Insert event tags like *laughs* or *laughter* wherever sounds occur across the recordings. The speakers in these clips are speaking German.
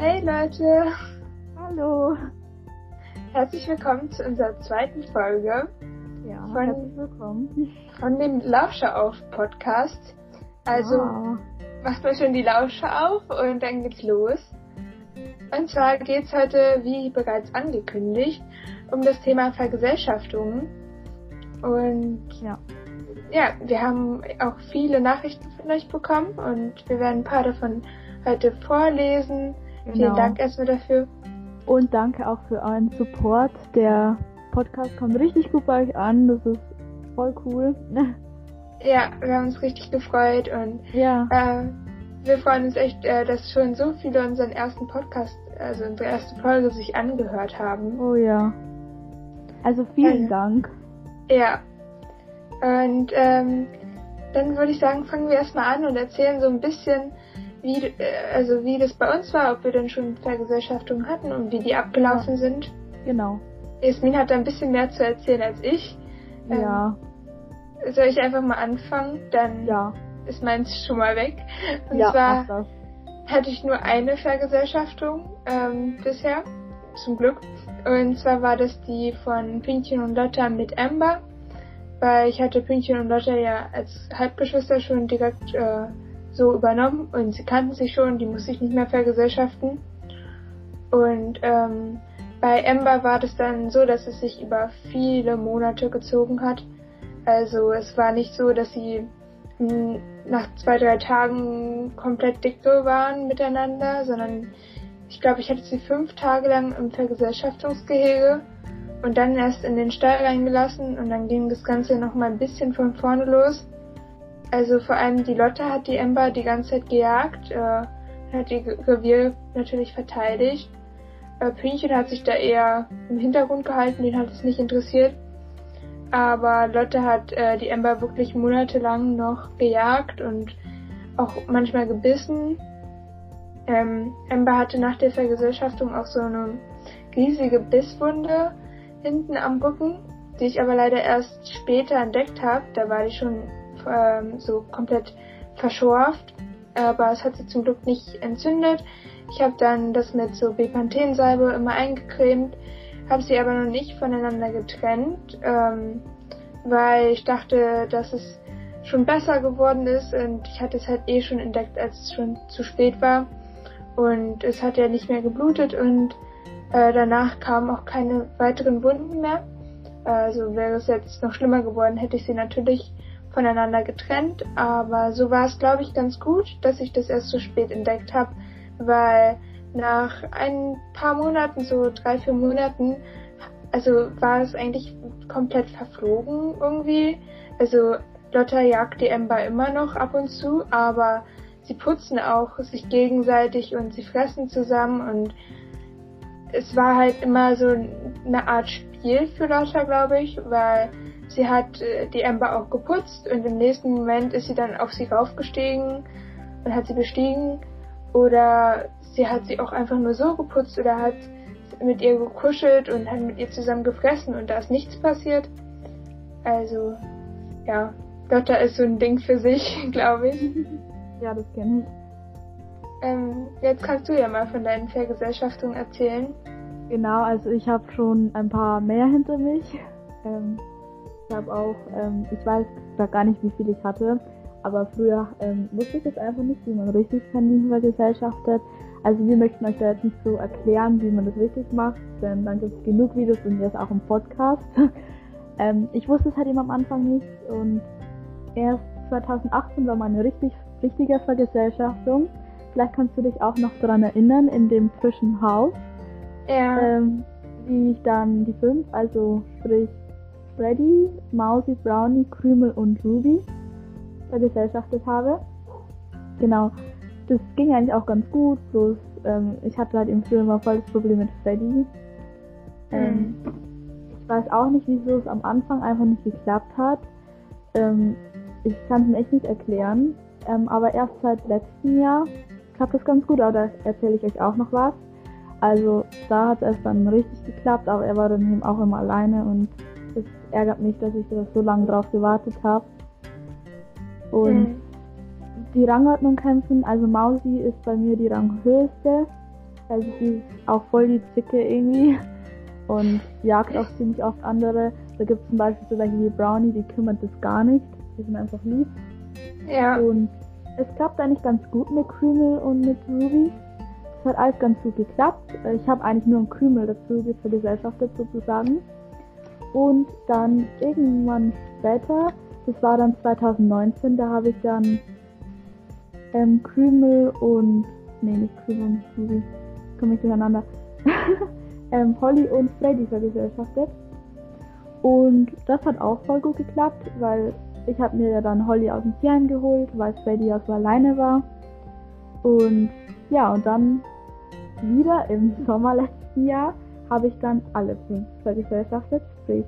Hey Leute! Hallo! Herzlich willkommen zu unserer zweiten Folge. Ja, von, herzlich willkommen. Von dem Lauscher auf Podcast. Also wow. macht mal schon die Lauscher auf und dann geht's los. Und zwar geht's heute, wie bereits angekündigt, um das Thema Vergesellschaftung. Und ja. ja, wir haben auch viele Nachrichten von euch bekommen und wir werden ein paar davon heute vorlesen. Genau. Vielen Dank erstmal dafür. Und danke auch für euren Support. Der Podcast kommt richtig gut bei euch an. Das ist voll cool. *laughs* Ja, wir haben uns richtig gefreut und ja. äh, wir freuen uns echt, äh, dass schon so viele unseren ersten Podcast, also unsere erste Folge sich angehört haben. Oh ja. Also vielen Also, Dank. Ja. Und ähm, dann würde ich sagen, fangen wir erstmal an und erzählen so ein bisschen, wie, äh, also wie das bei uns war, ob wir denn schon Vergesellschaftungen hatten und wie die abgelaufen sind. Genau. Jasmin hat da ein bisschen mehr zu erzählen als ich. Ähm, Ja. Soll ich einfach mal anfangen? Dann Ja. ist meins schon mal weg. Und ja, zwar hatte ich nur eine Vergesellschaftung ähm, bisher, zum Glück. Und zwar war das die von Pünktchen und Lotta mit Amber, weil ich hatte Pünktchen und Lotta ja als Halbgeschwister schon direkt äh, so übernommen und sie kannten sich schon, die musste ich nicht mehr vergesellschaften. Und ähm, bei Amber war das dann so, dass es sich über viele Monate gezogen hat. Also es war nicht so, dass sie mh, nach zwei, drei Tagen komplett dicke waren miteinander, sondern ich glaube, ich hatte sie fünf Tage lang im Vergesellschaftungsgehege und dann erst in den Stall reingelassen und dann ging das Ganze noch mal ein bisschen von vorne los. Also vor allem die Lotte hat die Ember die ganze Zeit gejagt, äh, hat ihr Revier natürlich verteidigt. Äh, Pünchen hat sich da eher im Hintergrund gehalten, den hat es nicht interessiert. Aber Lotte hat äh, die Ember wirklich monatelang noch gejagt und auch manchmal gebissen. Ähm, Ember hatte nach der Vergesellschaftung auch so eine riesige Bisswunde hinten am Rücken, die ich aber leider erst später entdeckt habe. Da war die schon ähm, so komplett verschorft, aber es hat sie zum Glück nicht entzündet. Ich habe dann das mit so Bepanthensalbe immer eingecremt, habe sie aber noch nicht voneinander getrennt, ähm, weil ich dachte, dass es schon besser geworden ist und ich hatte es halt eh schon entdeckt, als es schon zu spät war und es hat ja nicht mehr geblutet und äh, danach kamen auch keine weiteren Wunden mehr. Also wäre es jetzt noch schlimmer geworden, hätte ich sie natürlich voneinander getrennt, aber so war es glaube ich ganz gut, dass ich das erst so spät entdeckt habe, weil nach ein paar Monaten, so drei, vier Monaten, also war es eigentlich komplett verflogen irgendwie. Also Lotta jagt die Ember immer noch ab und zu, aber sie putzen auch sich gegenseitig und sie fressen zusammen und es war halt immer so eine Art Spiel für Lotta, glaube ich, weil sie hat äh, die Ember auch geputzt und im nächsten Moment ist sie dann auf sie raufgestiegen und hat sie bestiegen oder sie hat sie auch einfach nur so geputzt oder hat mit ihr gekuschelt und hat mit ihr zusammen gefressen und da ist nichts passiert. Also, ja, Lotta ist so ein Ding für sich, *laughs* glaube ich. *laughs* Ja, das kenne ich. Ähm, jetzt kannst du ja mal von deinen Vergesellschaftungen erzählen. Genau, also ich habe schon ein paar mehr hinter mich. Ähm, ich habe auch, ähm, ich weiß gar nicht, wie viel ich hatte, aber früher ähm, wusste ich es einfach nicht, wie man richtig Kaninchen vergesellschaftet. Also wir möchten euch da jetzt nicht so erklären, wie man das richtig macht, denn dann gibt es genug Videos und jetzt auch im Podcast. *laughs* ähm, ich wusste es halt eben am Anfang nicht und erst 2018 war meine richtig, richtige Vergesellschaftung. Vielleicht kannst du dich auch noch daran erinnern, in dem frischen Haus Ja. ähm, wie ich dann die fünf, also sprich Freddy, Mausi, Brownie, Krümel und Ruby vergesellschaftet habe. Genau. Das ging eigentlich auch ganz gut, bloß ähm, ich hatte halt im früher immer voll das Problem mit Freddy. Ähm, ich weiß auch nicht, wieso es am Anfang einfach nicht geklappt hat. Ähm, ich kann es mir echt nicht erklären. Ähm, aber erst seit letztem Jahr klappt es ganz gut, aber da erzähle ich euch auch noch was. Also da hat es dann richtig geklappt, aber er war dann eben auch immer alleine und ärgert mich, dass ich da so lange drauf gewartet habe. Und Hm. die Rangordnung kämpfen, also Mausi ist bei mir die Ranghöchste. Also sie ist auch voll die Zicke irgendwie *laughs* und jagt auch ziemlich oft andere. Da gibt es zum Beispiel so welche wie Brownie, die kümmert das gar nicht. Die sind einfach lieb. Ja. Und es klappt eigentlich ganz gut mit Krümel und mit Ruby. Das hat alles ganz gut geklappt. Ich habe eigentlich nur einen Krümel dazu vergesellschaftet sozusagen. Und dann irgendwann später, das war dann 2019, da habe ich dann ähm, Krümel und, nee, nicht Krümel und Ruby, komme ich durcheinander, *laughs* ähm, Holly und Freddy vergesellschaftet. Und das hat auch voll gut geklappt, weil ich habe mir ja dann Holly aus dem Tierheim geholt, weil Freddy ja so alleine war. Und ja, und dann wieder im *laughs* Sommer letzten Jahr habe ich dann alle fünf vergesellschaftet. Sprich,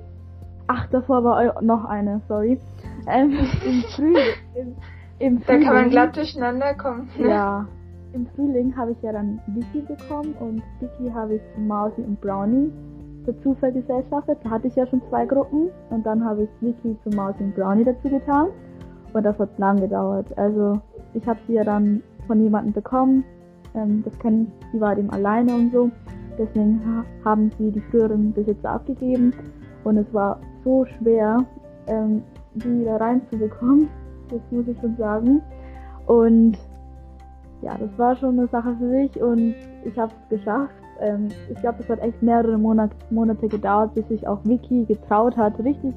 ach, davor war noch eine, sorry. Ähm, *laughs* Im Frühling. Im, im Da Frühling, kann man glatt durcheinander kommen. ne? Ja. Im Frühling habe ich ja dann Vicky bekommen und Vicky habe ich zu Mausi und Brownie dazu vergesellschaftet. Da hatte ich ja schon zwei Gruppen und dann habe ich Vicky zu Mausi und Brownie dazu getan. Und das hat lang gedauert. Also ich habe sie ja dann von jemandem bekommen. Ähm, das kann sie war eben alleine und so. Deswegen ha haben sie die früheren Besitzer abgegeben. Und es war so schwer, ähm, die da reinzubekommen. Das muss ich schon sagen. Und ja, das war schon eine Sache für sich und ich habe es geschafft. Ähm, ich glaube, es hat echt mehrere Monat, Monate gedauert, bis sich auch Vicky getraut hat, richtig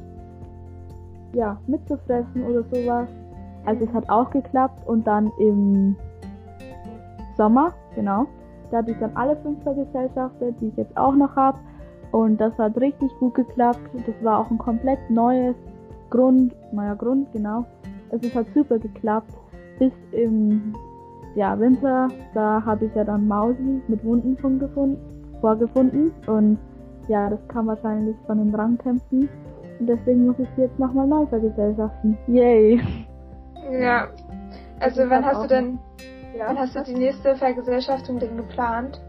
ja, mitzufressen oder sowas. Also es hat auch geklappt und dann im Sommer, genau, da hatte ich dann alle fünf vergesellschaftet, die ich jetzt auch noch habe. Und das hat richtig gut geklappt. Das war auch ein komplett neues Grund, neuer Grund, genau. Also es hat super geklappt. Bis im ja, Winter, da habe ich ja dann Mausi mit Wunden von gefunden, vorgefunden. Und ja, das kam wahrscheinlich von den Rangkämpfen. Und deswegen muss ich sie jetzt nochmal neu vergesellschaften. Yay! Ja. Also wann hat hast du denn, wann hast du die nächste Vergesellschaftung denn geplant?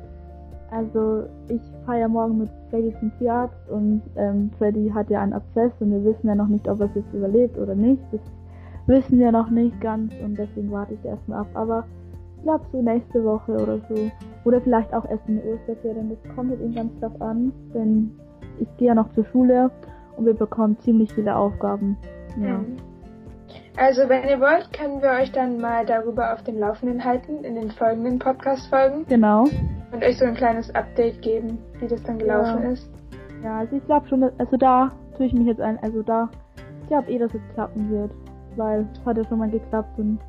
Also ich fahre ja morgen mit Freddy zum Tierarzt und ähm, Freddy hat ja einen Abszess und wir wissen ja noch nicht, ob er es jetzt überlebt oder nicht. Das wissen wir noch nicht ganz und deswegen warte ich erstmal ab. Aber ich glaube so nächste Woche oder so. Oder vielleicht auch erst in den Osterferien. Das kommt halt eben ganz drauf an, denn ich gehe ja noch zur Schule und wir bekommen ziemlich viele Aufgaben. Ja. Mhm. Also wenn ihr wollt, können wir euch dann mal darüber auf dem Laufenden halten in den folgenden Podcast-Folgen Genau. Und euch so ein kleines Update geben, wie das dann gelaufen Ja. ist. Ja, also ich glaube schon, also da tue ich mich jetzt ein, also da, ich glaube eh, dass es klappen wird. Weil es hat ja schon mal geklappt und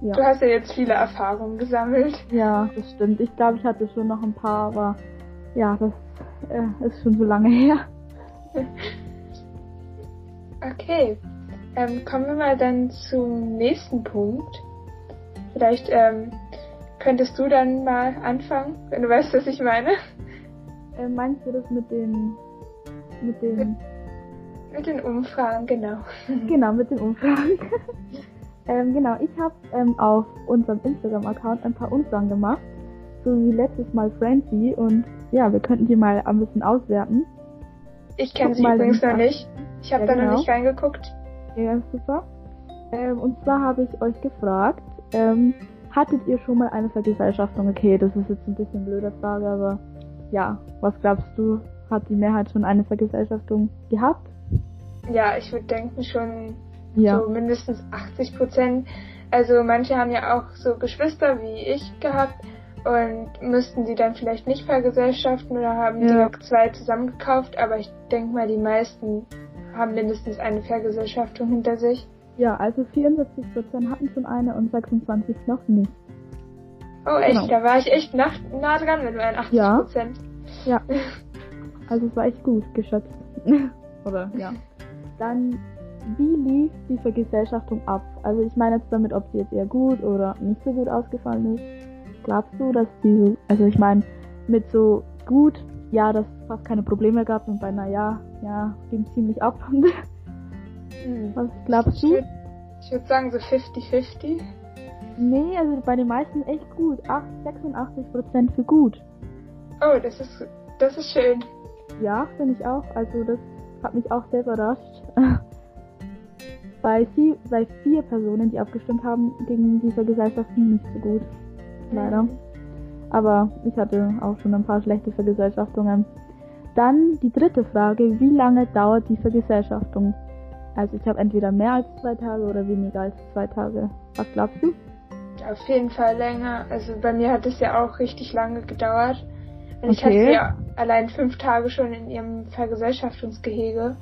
ja. Du hast ja jetzt viele Erfahrungen gesammelt. Ja, das stimmt. Ich glaube, ich hatte schon noch ein paar, aber ja, das äh, ist schon so lange her. *laughs* Okay, ähm, kommen wir mal dann zum nächsten Punkt. Vielleicht ähm, könntest du dann mal anfangen, wenn du weißt, was ich meine. Äh, meinst du das mit den mit den Mit den Umfragen, genau. *laughs* genau, mit den Umfragen? *laughs* ähm, genau, ich habe ähm, auf unserem Instagram-Account ein paar Umfragen gemacht, so wie letztes Mal Francie und ja, wir könnten die mal ein bisschen auswerten. Ich kenne sie mal, übrigens noch nicht. Ich habe Ja, da genau. noch nicht reingeguckt. Ja, super. Ähm, und zwar habe ich euch gefragt, ähm, hattet ihr schon mal eine Vergesellschaftung? Okay, das ist jetzt ein bisschen eine blöde Frage, aber ja, was glaubst du, hat die Mehrheit schon eine Vergesellschaftung gehabt? Ja, ich würde denken schon Ja. so mindestens 80 Prozent. Also manche haben ja auch so Geschwister wie ich gehabt und müssten die dann vielleicht nicht vergesellschaften oder haben Ja. direkt zwei zusammengekauft, aber ich denke mal, die meisten haben mindestens eine Vergesellschaftung hinter sich. Ja, also 74% hatten schon eine und 26 noch nicht. Oh echt, Genau. da war ich echt nah, nah dran mit meinen 80 Ja. Prozent. Ja. *laughs* Also es war echt gut geschätzt. *laughs* Oder ja. Dann, wie lief die Vergesellschaftung ab? Also ich meine jetzt damit, ob sie jetzt eher gut oder nicht so gut ausgefallen ist. Glaubst du, dass die so, also ich meine, mit so gut, ja, dass es fast keine Probleme gab und bei na ja, ja, ging ziemlich ab. *laughs* Hm. Was glaubst Ich du? würde würd sagen so 50-50. Nee, also bei den meisten echt gut. 8, 86% für gut. Oh, das ist, das ist schön. Ja, finde ich auch. Also das hat mich auch sehr überrascht. *laughs* bei, sie, bei vier Personen, die abgestimmt haben, ging dieser Gesellschaften nicht so gut. Leider. Mhm. aber ich hatte auch schon ein paar schlechte Vergesellschaftungen. Dann die dritte Frage, wie lange dauert die Vergesellschaftung? Also ich habe entweder mehr als zwei Tage oder weniger als zwei Tage. Was glaubst du? Auf jeden Fall länger. Also bei mir hat es ja auch richtig lange gedauert. Und okay. ich hatte ja allein fünf Tage schon in ihrem Vergesellschaftungsgehege.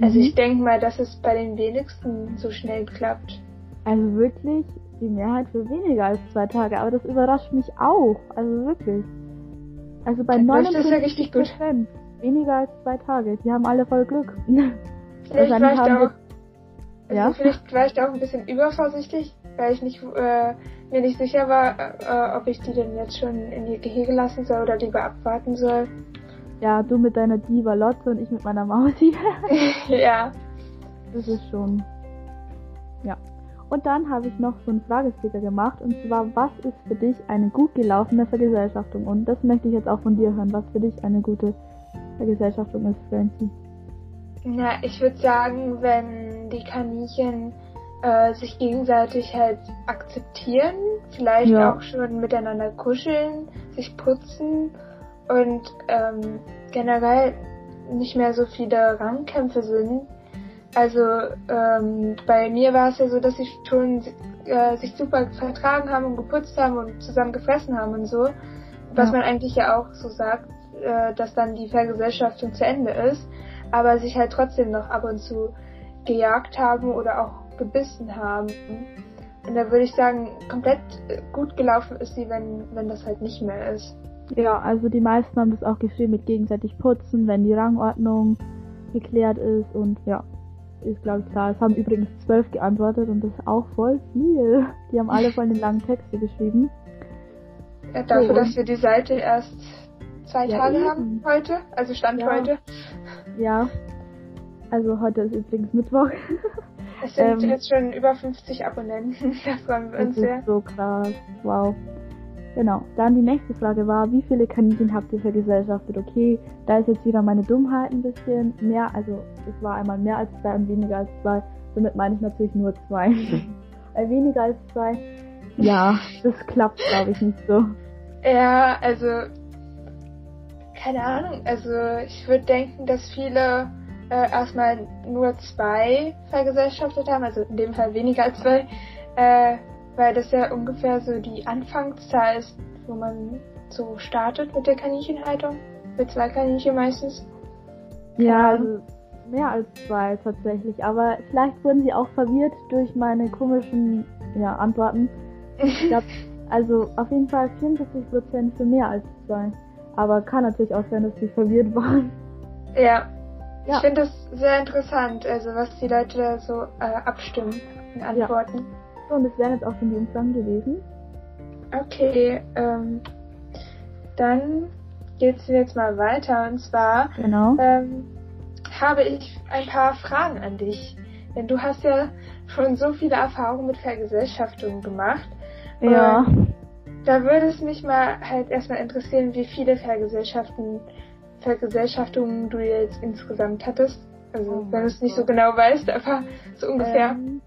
Also mhm. ich denke mal, dass es bei den wenigsten so schnell klappt. Also wirklich die Mehrheit für weniger als zwei Tage, aber das überrascht mich auch. Also wirklich. Also bei 99 ja richtig gut. Prozent weniger als zwei Tage. Die haben alle voll Glück. *laughs* Vielleicht war ich da auch, also ja? vielleicht war ich da auch ein bisschen übervorsichtig, weil ich nicht, äh, mir nicht sicher war, äh, ob ich die denn jetzt schon in ihr Gehege lassen soll oder lieber abwarten soll. Ja, du mit deiner Diva Lotte und ich mit meiner Mausi. *laughs* ja. Das ist schon. Ja. Und dann habe ich noch so einen Fragesticker gemacht und zwar, was ist für dich eine gut gelaufene Vergesellschaftung? Und das möchte ich jetzt auch von dir hören, was für dich eine gute Vergesellschaftung ist, Francie. Ja, ich würde sagen, wenn die Kaninchen äh, sich gegenseitig halt akzeptieren, vielleicht ja. auch schon miteinander kuscheln, sich putzen und ähm, generell nicht mehr so viele Rangkämpfe sind, also ähm, bei mir war es ja so, dass sie schon äh, sich super vertragen haben und geputzt haben und zusammen gefressen haben und so. Was ja. man eigentlich ja auch so sagt, äh, dass dann die Vergesellschaftung zu Ende ist, aber sich halt trotzdem noch ab und zu gejagt haben oder auch gebissen haben. Und da würde ich sagen, komplett gut gelaufen ist sie, wenn, wenn das halt nicht mehr ist. Ja, also die meisten haben das auch geschrieben mit gegenseitig putzen, wenn die Rangordnung geklärt ist und ja, ist, glaube ich, klar. Es haben übrigens zwölf geantwortet und das ist auch voll viel. Die haben alle voll den langen Texte geschrieben. Ja, dafür, so, dass wir die Seite erst zwei ja, Tage eben. haben heute, also Stand ja. heute. Ja. Also heute ist übrigens Mittwoch. Es sind ähm, jetzt schon über 50 Abonnenten. *laughs* Da freuen wir uns sehr. So krass. Wow. Genau. Dann die nächste Frage war, wie viele Kaninchen habt ihr vergesellschaftet? Okay, da ist jetzt wieder meine Dummheit ein bisschen mehr, also es war einmal mehr als zwei und weniger als zwei. Damit meine ich natürlich nur zwei. *laughs* äh, weniger als zwei. Ja, das klappt glaube ich nicht so. Ja, also keine Ahnung. Also ich würde denken, dass viele äh, erstmal nur zwei vergesellschaftet haben, also in dem Fall weniger als zwei. Äh, weil das ja ungefähr so die Anfangszahl ist, wo man so startet mit der Kaninchenhaltung. Mit zwei Kaninchen meistens. Ja, also mehr als zwei tatsächlich. Aber vielleicht wurden sie auch verwirrt durch meine komischen ja, Antworten. Ich glaube, *laughs* also auf jeden Fall 44% für mehr als zwei. Aber kann natürlich auch sein, dass sie verwirrt waren. Ja. ja. Ich finde das sehr interessant, also was die Leute so äh, abstimmen in Antworten. Ja. So, und das wären jetzt auch schon die Umfragen gewesen. Okay, ähm, dann geht's jetzt mal weiter. Und zwar genau. ähm, habe ich ein paar Fragen an dich. Denn du hast ja schon so viele Erfahrungen mit Vergesellschaftungen gemacht. Ja. Da würde es mich mal halt erstmal interessieren, wie viele Vergesellschaften, Vergesellschaftungen du jetzt insgesamt hattest. Also, oh wenn du es nicht so genau weißt, aber so ungefähr. Ähm,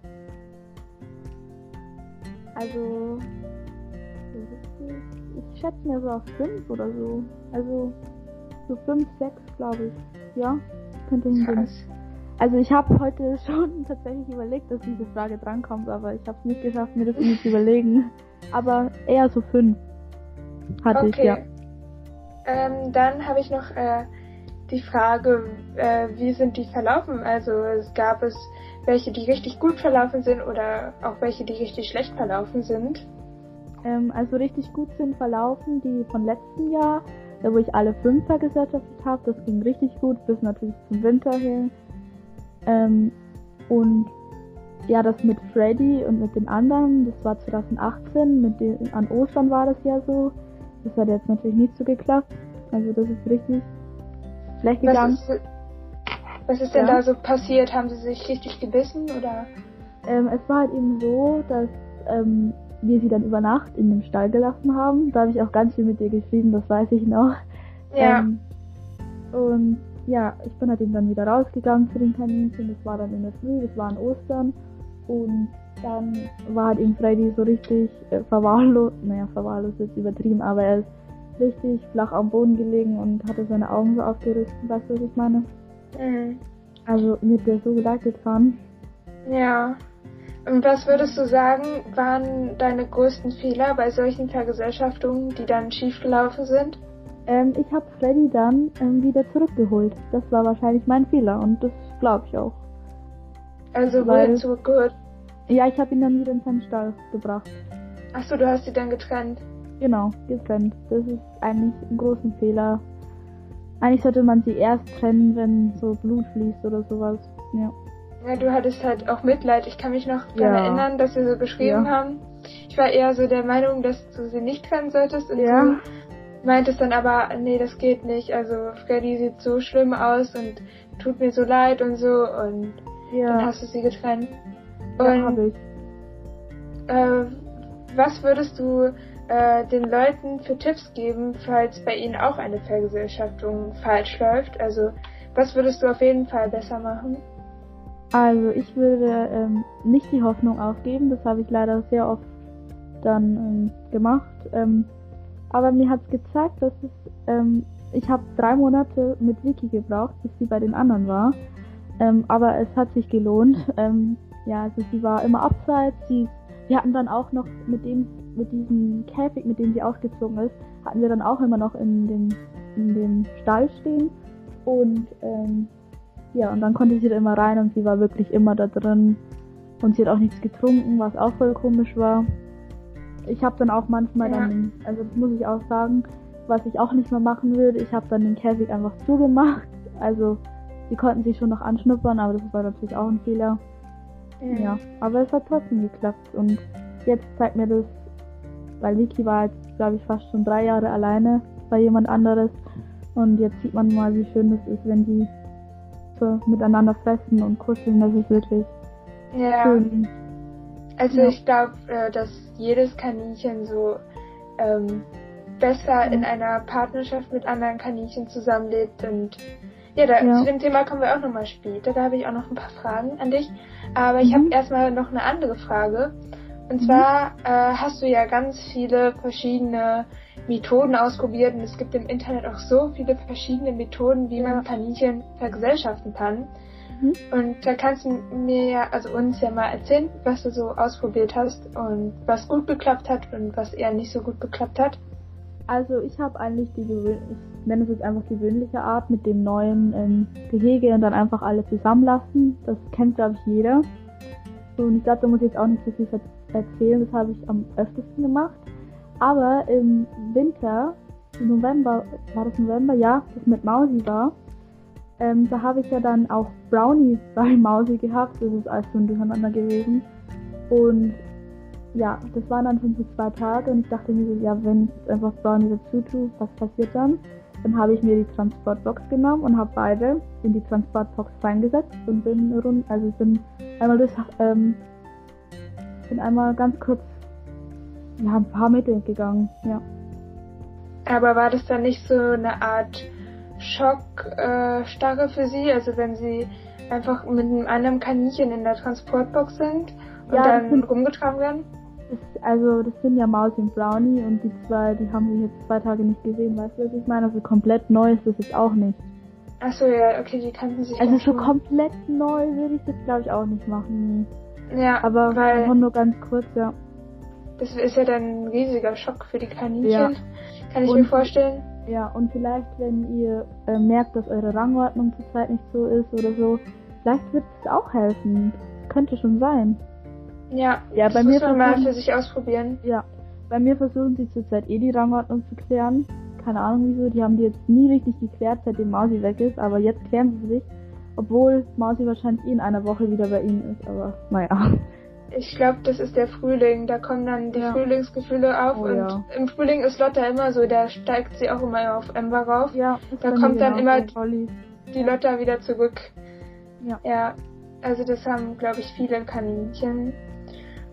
also, ich schätze mir so auf 5 oder so. Also, so 5, 6 glaube ich. Ja, könnte hingehen. Also ich habe heute *laughs* schon tatsächlich überlegt, dass diese Frage drankommt, aber ich habe es nicht geschafft, mir das irgendwie zu überlegen. Aber eher so 5 hatte okay. ich, ja. Ähm, dann habe ich noch äh, die Frage, äh, wie sind die verlaufen? Also es gab es welche, die richtig gut verlaufen sind oder auch welche, die richtig schlecht verlaufen sind? Ähm, also richtig gut sind verlaufen die von letztem Jahr, da wo ich alle fünf vergesellschaftet habe. Das ging richtig gut, bis natürlich zum Winter hin. Ähm, und ja, das mit Freddy und mit den anderen, das war 2018, mit den, an Ostern war das ja so. Das hat jetzt natürlich nicht so geklappt. Also das ist richtig schlecht gegangen. Was ist, was ist denn ja. da so passiert? Haben sie sich richtig gebissen oder? Ähm, es war halt eben so, dass ähm, wir sie dann über Nacht in dem Stall gelassen haben. Da habe ich auch ganz viel mit dir geschrieben, das weiß ich noch. Ja. Ähm, und ja, ich bin halt eben dann wieder rausgegangen zu den Kaninchen. Das war dann in der Früh, das war an Ostern. Und dann war halt eben Freddy so richtig äh, verwahrlost, naja, verwahrlost ist übertrieben, aber er ist richtig flach am Boden gelegen und hatte seine Augen so aufgerissen, weißt du, was ich meine? Mhm. Also mir hat der so leid getan. Ja. Und was würdest du sagen, waren deine größten Fehler bei solchen Vergesellschaftungen, die dann schiefgelaufen sind? Ähm, ich habe Freddy dann ähm, wieder zurückgeholt. Das war wahrscheinlich mein Fehler und das glaube ich auch. Also Weil- wurde zurückgeholt. Ja, ich habe ihn dann wieder in seinen Stall gebracht. Achso, du hast sie dann getrennt. Genau, getrennt. Das ist eigentlich ein großen Fehler. Eigentlich sollte man sie erst trennen, wenn so Blut fließt oder sowas. Ja. Ja, du hattest halt auch Mitleid. Ich kann mich noch daran Ja. erinnern, dass wir so geschrieben Ja. haben. Ich war eher so der Meinung, dass du sie nicht trennen solltest und Ja. du meintest dann aber, nee, das geht nicht. Also Freddy sieht so schlimm aus und tut mir so leid und so und dann Ja, hast du sie getrennt. ja Und habe ich. äh, was würdest du äh, den Leuten für Tipps geben, falls bei ihnen auch eine Vergesellschaftung falsch läuft? Also was würdest du auf jeden Fall besser machen? Also ich würde ähm, nicht die Hoffnung aufgeben. Das habe ich leider sehr oft dann ähm, gemacht. Ähm, aber mir hat es gezeigt, dass es, ähm, ich habe drei Monate mit Vicky gebraucht, bis sie bei den anderen war. Ähm, aber es hat sich gelohnt. Ähm, ja, also sie war immer abseits. Sie, wir hatten dann auch noch mit dem, mit diesem Käfig, mit dem sie ausgezogen ist, hatten wir dann auch immer noch in dem, in dem Stall stehen. Und ähm, ja, und dann konnte sie da immer rein und sie war wirklich immer da drin. Und sie hat auch nichts getrunken, was auch voll komisch war. Ich habe dann auch manchmal Ja. dann, also das muss ich auch sagen, was ich auch nicht mehr machen würde, ich habe dann den Käfig einfach zugemacht. Also sie konnten sich schon noch anschnuppern, aber das war natürlich auch ein Fehler. Mhm. Ja, aber es hat trotzdem geklappt und jetzt zeigt mir das, weil Vicky war jetzt, glaube ich, fast schon drei Jahre alleine bei jemand anderes und jetzt sieht man mal, wie schön es ist, wenn die so miteinander fressen und kuscheln, das ist wirklich Ja. schön. Also Ja. ich glaube, äh, dass jedes Kaninchen so ähm, besser in einer Partnerschaft mit anderen Kaninchen zusammenlebt und ja, da, Ja. zu dem Thema kommen wir auch nochmal später. Da habe ich auch noch ein paar Fragen an dich. Aber ich Mhm. habe erstmal noch eine andere Frage. Und Mhm. zwar äh, hast du ja ganz viele verschiedene Methoden ausprobiert und es gibt im Internet auch so viele verschiedene Methoden, wie Ja. man Kaninchen vergesellschaften kann. Mhm. Und da kannst du mir ja, also uns ja mal erzählen, was du so ausprobiert hast und was gut geklappt hat und was eher nicht so gut geklappt hat. Also ich habe eigentlich die gewöhn ich nenne es jetzt einfach gewöhnliche Art mit dem neuen ähm, Gehege und dann einfach alle zusammenlassen. Das kennt glaube ich jeder. Und ich glaube, da muss ich jetzt auch nicht so viel erzählen, das habe ich am öftesten gemacht. Aber im Winter, im November, war das November, ja, das mit Mausi war, ähm, da habe ich ja dann auch Brownie *laughs* bei Mausi gehabt. Das ist alles so ein Durcheinander gewesen. Und ja, das waren dann schon so zwei Tage und ich dachte mir so, ja, wenn ich jetzt einfach Brownie dazu tue, was passiert dann? Dann habe ich mir die Transportbox genommen und habe beide in die Transportbox reingesetzt und bin rund, also bin einmal durch, ähm, bin einmal ganz kurz, ja, ein paar Meter gegangen, ja. Aber war das dann nicht so eine Art Schockstarre äh, für sie? Also wenn sie einfach mit einem anderen Kaninchen in der Transportbox sind und Ja, das dann rumgetragen werden? Das, also, das sind ja Mausi und Brownie und die zwei, die haben sich jetzt zwei Tage nicht gesehen, weißt du, was ich meine? Also komplett neu ist das jetzt auch nicht. Achso, ja, okay, die kannten sich Also so komplett neu würde ich das glaube ich auch nicht machen. Ja, Aber weil nur ganz kurz, ja. das ist ja dann ein riesiger Schock für die Kaninchen. Ja. Kann ich Und- mir vorstellen. Ja, und vielleicht, wenn ihr äh, merkt, dass eure Rangordnung zurzeit nicht so ist oder so, vielleicht wird es auch helfen. Könnte schon sein. Ja, Ja, das bei mir man mal versuchen- für sich ausprobieren. Ja, bei mir versuchen sie zurzeit eh die Rangordnung zu klären. Keine Ahnung wieso, die haben die jetzt nie richtig geklärt, seitdem Mausi weg ist, aber jetzt klären sie sich. Obwohl Mausi wahrscheinlich eh in einer Woche wieder bei ihnen ist, aber naja. Ich glaube, das ist der Frühling. Da kommen dann die Ja. Frühlingsgefühle auf. Oh, und ja. im Frühling ist Lotta immer so, da steigt sie auch immer auf Ember rauf. Ja, Da kommt dann immer-. Die Lotta wieder zurück. Ja. Ja, also das haben, glaube ich, viele Kaninchen.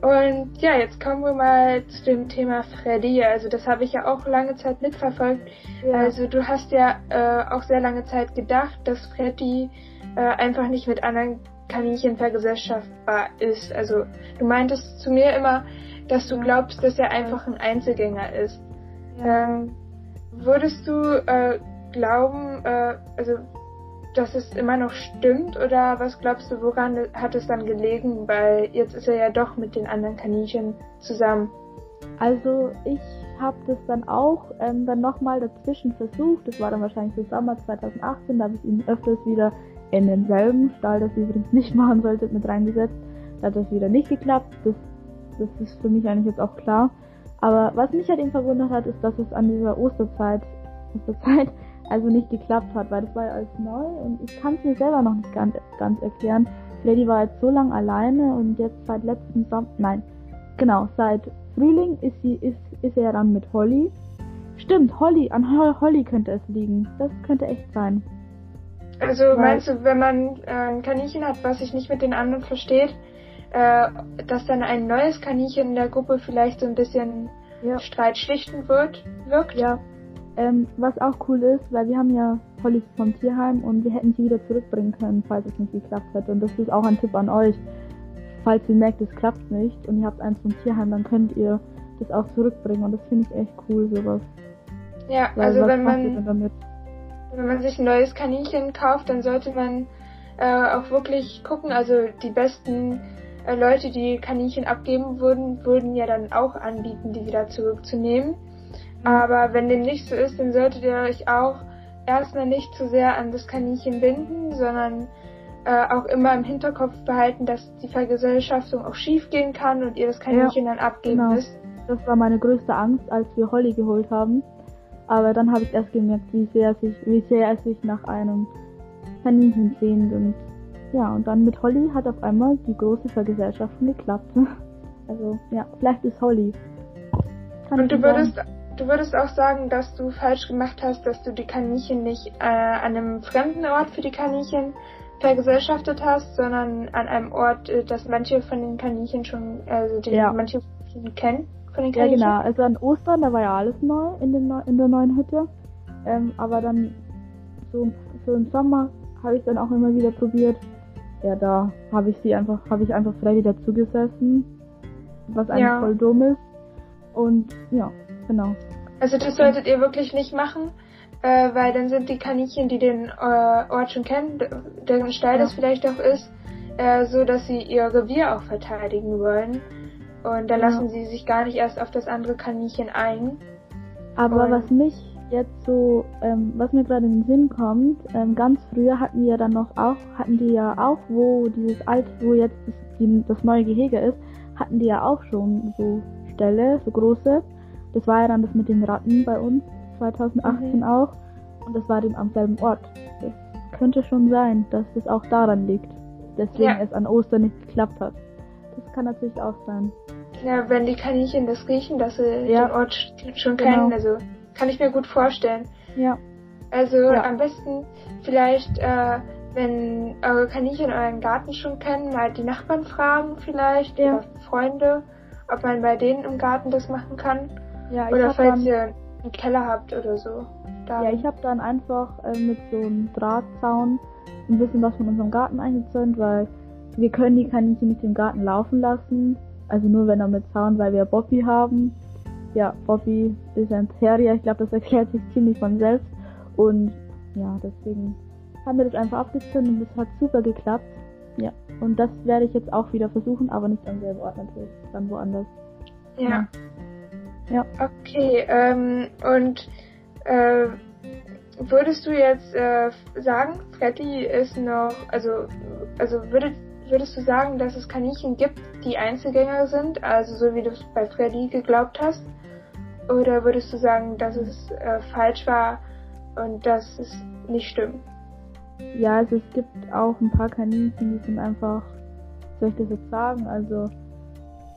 Und ja, jetzt kommen wir mal zu dem Thema Freddy. Also das habe ich ja auch lange Zeit mitverfolgt. Ja. Also du hast ja äh, auch sehr lange Zeit gedacht, dass Freddy äh, einfach nicht mit anderen Kaninchen vergesellschaftbar ist. Also du meintest zu mir immer, dass du glaubst, dass er einfach ein Einzelgänger ist. Ja. Ähm, würdest du äh, glauben, äh, also dass es immer noch stimmt oder was glaubst du, woran hat es dann gelegen? Weil jetzt ist er ja doch mit den anderen Kaninchen zusammen. Also ich habe das dann auch ähm, dann nochmal dazwischen versucht. Das war dann wahrscheinlich so Sommer 2018, da habe ich ihn öfters wieder in denselben Stall, das ihr übrigens nicht *laughs* machen solltet, mit reingesetzt. Da hat das wieder nicht geklappt. Das, das ist für mich eigentlich jetzt auch klar. Aber was mich halt eben verwundert hat, ist, dass es an dieser Osterzeit, Osterzeit also nicht geklappt hat, weil das war ja alles neu und ich kann es mir selber noch nicht ganz, ganz erklären. Lady war jetzt so lange alleine und jetzt seit letztem Sommer, nein, genau, seit Frühling ist sie, ist, ist er dann mit Holly. Stimmt, Holly, an Holly könnte es liegen. Das könnte echt sein. Also weil, meinst du, wenn man äh, ein Kaninchen hat, was sich nicht mit den anderen versteht, äh, dass dann ein neues Kaninchen in der Gruppe vielleicht so ein bisschen ja. Streit schlichten wird, wirkt? Ja, ähm, was auch cool ist, weil wir haben ja Holly vom Tierheim und wir hätten sie wieder zurückbringen können, falls es nicht geklappt hätte. Und das ist auch ein Tipp an euch. Falls ihr merkt, es klappt nicht und ihr habt eins vom Tierheim, dann könnt ihr das auch zurückbringen. Und das finde ich echt cool, sowas. Ja, weil, also wenn man, wenn man sich ein neues Kaninchen kauft, dann sollte man äh, auch wirklich gucken, also die besten äh, Leute, die Kaninchen abgeben würden, würden ja dann auch anbieten, die wieder zurückzunehmen. Aber wenn dem nicht so ist, dann solltet ihr euch auch erstmal nicht zu sehr an das Kaninchen binden, sondern äh, auch immer im Hinterkopf behalten, dass die Vergesellschaftung auch schief gehen kann und ihr das Kaninchen ja, dann abgeben genau. müsst. Das war meine größte Angst, als wir Holly geholt haben. Aber dann habe ich erst gemerkt, wie sehr, sich, wie sehr es sich nach einem Kaninchen sehnt. Und ja, und dann mit Holly hat auf einmal die große Vergesellschaftung geklappt. *laughs* Also ja, vielleicht ist Holly. Kann und du würdest sagen Du würdest auch sagen, dass du falsch gemacht hast, dass du die Kaninchen nicht äh, an einem fremden Ort für die Kaninchen vergesellschaftet hast, sondern an einem Ort, äh, dass manche von den Kaninchen schon, also den ja. manche kennen von den Kaninchen. Ja, genau. Also an Ostern, da war ja alles neu in, den, in der neuen Hütte. Ähm, aber dann so, so im Sommer habe ich dann auch immer wieder probiert. Ja, da habe ich sie einfach, habe ich einfach Freddy dazugesessen, was eigentlich ja. voll dumm ist. Und ja, Genau. Also das solltet ihr wirklich nicht machen, äh, weil dann sind die Kaninchen, die den äh, Ort schon kennen, deren Stall ja. das vielleicht auch ist, äh, so dass sie ihr Revier auch verteidigen wollen. Und dann ja. lassen sie sich gar nicht erst auf das andere Kaninchen ein. Aber Und was mich jetzt so, ähm, was mir gerade in den Sinn kommt, ähm, ganz früher hatten wir dann noch auch, hatten die ja auch, wo dieses alte, wo jetzt das, die, das neue Gehege ist, hatten die ja auch schon so Ställe, so große. Das war ja dann das mit den Ratten bei uns 2018 mhm. auch. Und das war dem am selben Ort. Das könnte schon sein, dass es auch daran liegt. Deswegen ja. es an Ostern nicht geklappt hat. Das kann natürlich auch sein. Ja, wenn die Kaninchen das riechen, dass sie ja. den Ort schon genau. kennen, also kann ich mir gut vorstellen. Ja. Also ja. am besten vielleicht, äh, wenn eure Kaninchen euren Garten schon kennen, mal die Nachbarn fragen vielleicht ja. oder Freunde, ob man bei denen im Garten das machen kann. Ja, ich oder falls dann, ihr einen Keller habt oder so. Dann. Ja, ich habe dann einfach äh, mit so einem Drahtzaun ein bisschen was von unserem Garten eingezäunt, weil wir können die Kaninchen nicht im Garten laufen lassen. Also nur wenn er mit Zaun, weil wir Bobby haben. Ja, Bobby ist ein Terrier, ich glaube, das erklärt sich ziemlich von selbst. Und ja, deswegen haben wir das einfach abgezündet und das hat super geklappt. Ja, und das werde ich jetzt auch wieder versuchen, aber nicht am selben Ort natürlich, dann woanders. Ja. ja. Ja. Okay, ähm, und äh, würdest du jetzt äh, sagen, Freddy ist noch, also, also würdest, würdest du sagen, dass es Kaninchen gibt, die Einzelgänger sind, also so wie du es bei Freddy geglaubt hast? Oder würdest du sagen, dass es äh, falsch war und dass es nicht stimmt? Ja, also es gibt auch ein paar Kaninchen, die sind einfach, soll ich das jetzt sagen? Also,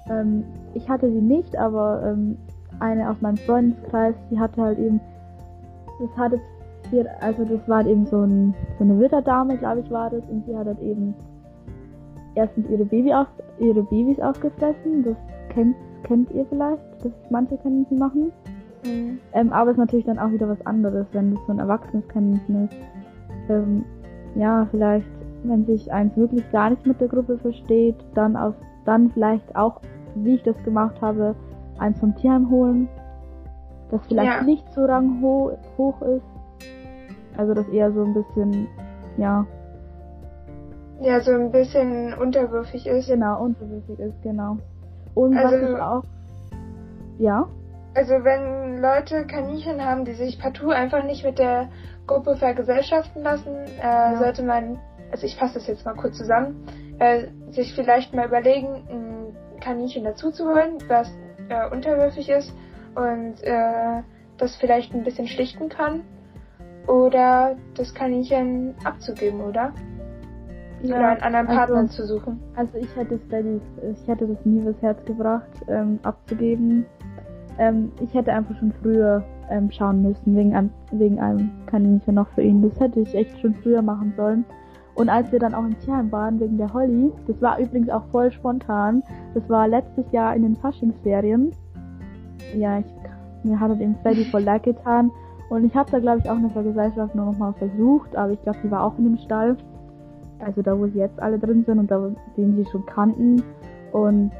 ähm, ich hatte sie nicht, aber ähm, eine aus meinem Freundeskreis, die hatte halt eben, das hatte also das war halt eben so, ein, so eine Witterdame, glaube ich, war das, und sie hat halt eben erstens ihre, Baby auf, ihre Babys aufgefressen, das kennt, kennt ihr vielleicht, das manche Kaninchen machen. Mhm. Ähm, aber es ist natürlich dann auch wieder was anderes, wenn das so ein erwachsenes Kaninchen ist. Ähm, ja, vielleicht wenn sich eins wirklich gar nicht mit der Gruppe versteht, dann aus, dann vielleicht auch, wie ich das gemacht habe, eins vom Tierheim holen, das vielleicht Ja. nicht so ranghoch hoch ist. Also das eher so ein bisschen, ja, Ja, so ein bisschen unterwürfig ist. genau, unterwürfig ist, genau. Und Also- was ich auch, ja, Also wenn Leute Kaninchen haben, die sich partout einfach nicht mit der Gruppe vergesellschaften lassen, äh, sollte man, also ich fasse das jetzt mal kurz zusammen, äh, sich vielleicht mal überlegen, ein Kaninchen dazu zu holen, was äh, unterwürfig ist und äh, das vielleicht ein bisschen schlichten kann. Oder das Kaninchen abzugeben, oder? oder einen anderen also- Partner zu suchen. Also ich hätte Freddy, ich hätte das nie übers Herz gebracht, ähm, abzugeben. Ähm, ich hätte einfach schon früher ähm, schauen müssen, wegen einem, wegen einem Kaninchen noch für ihn. Das hätte ich echt schon früher machen sollen. Und als wir dann auch im Tierheim waren, wegen der Holly, das war übrigens auch voll spontan. Das war letztes Jahr in den Faschingsferien. Ja, ich, mir hat dem Freddy voll leid getan. Und ich habe da, glaube ich, auch eine Vergesellschaft nur noch mal versucht, aber ich glaube, die war auch in dem Stall. Also da, wo sie jetzt alle drin sind und da, den sie schon kannten. Und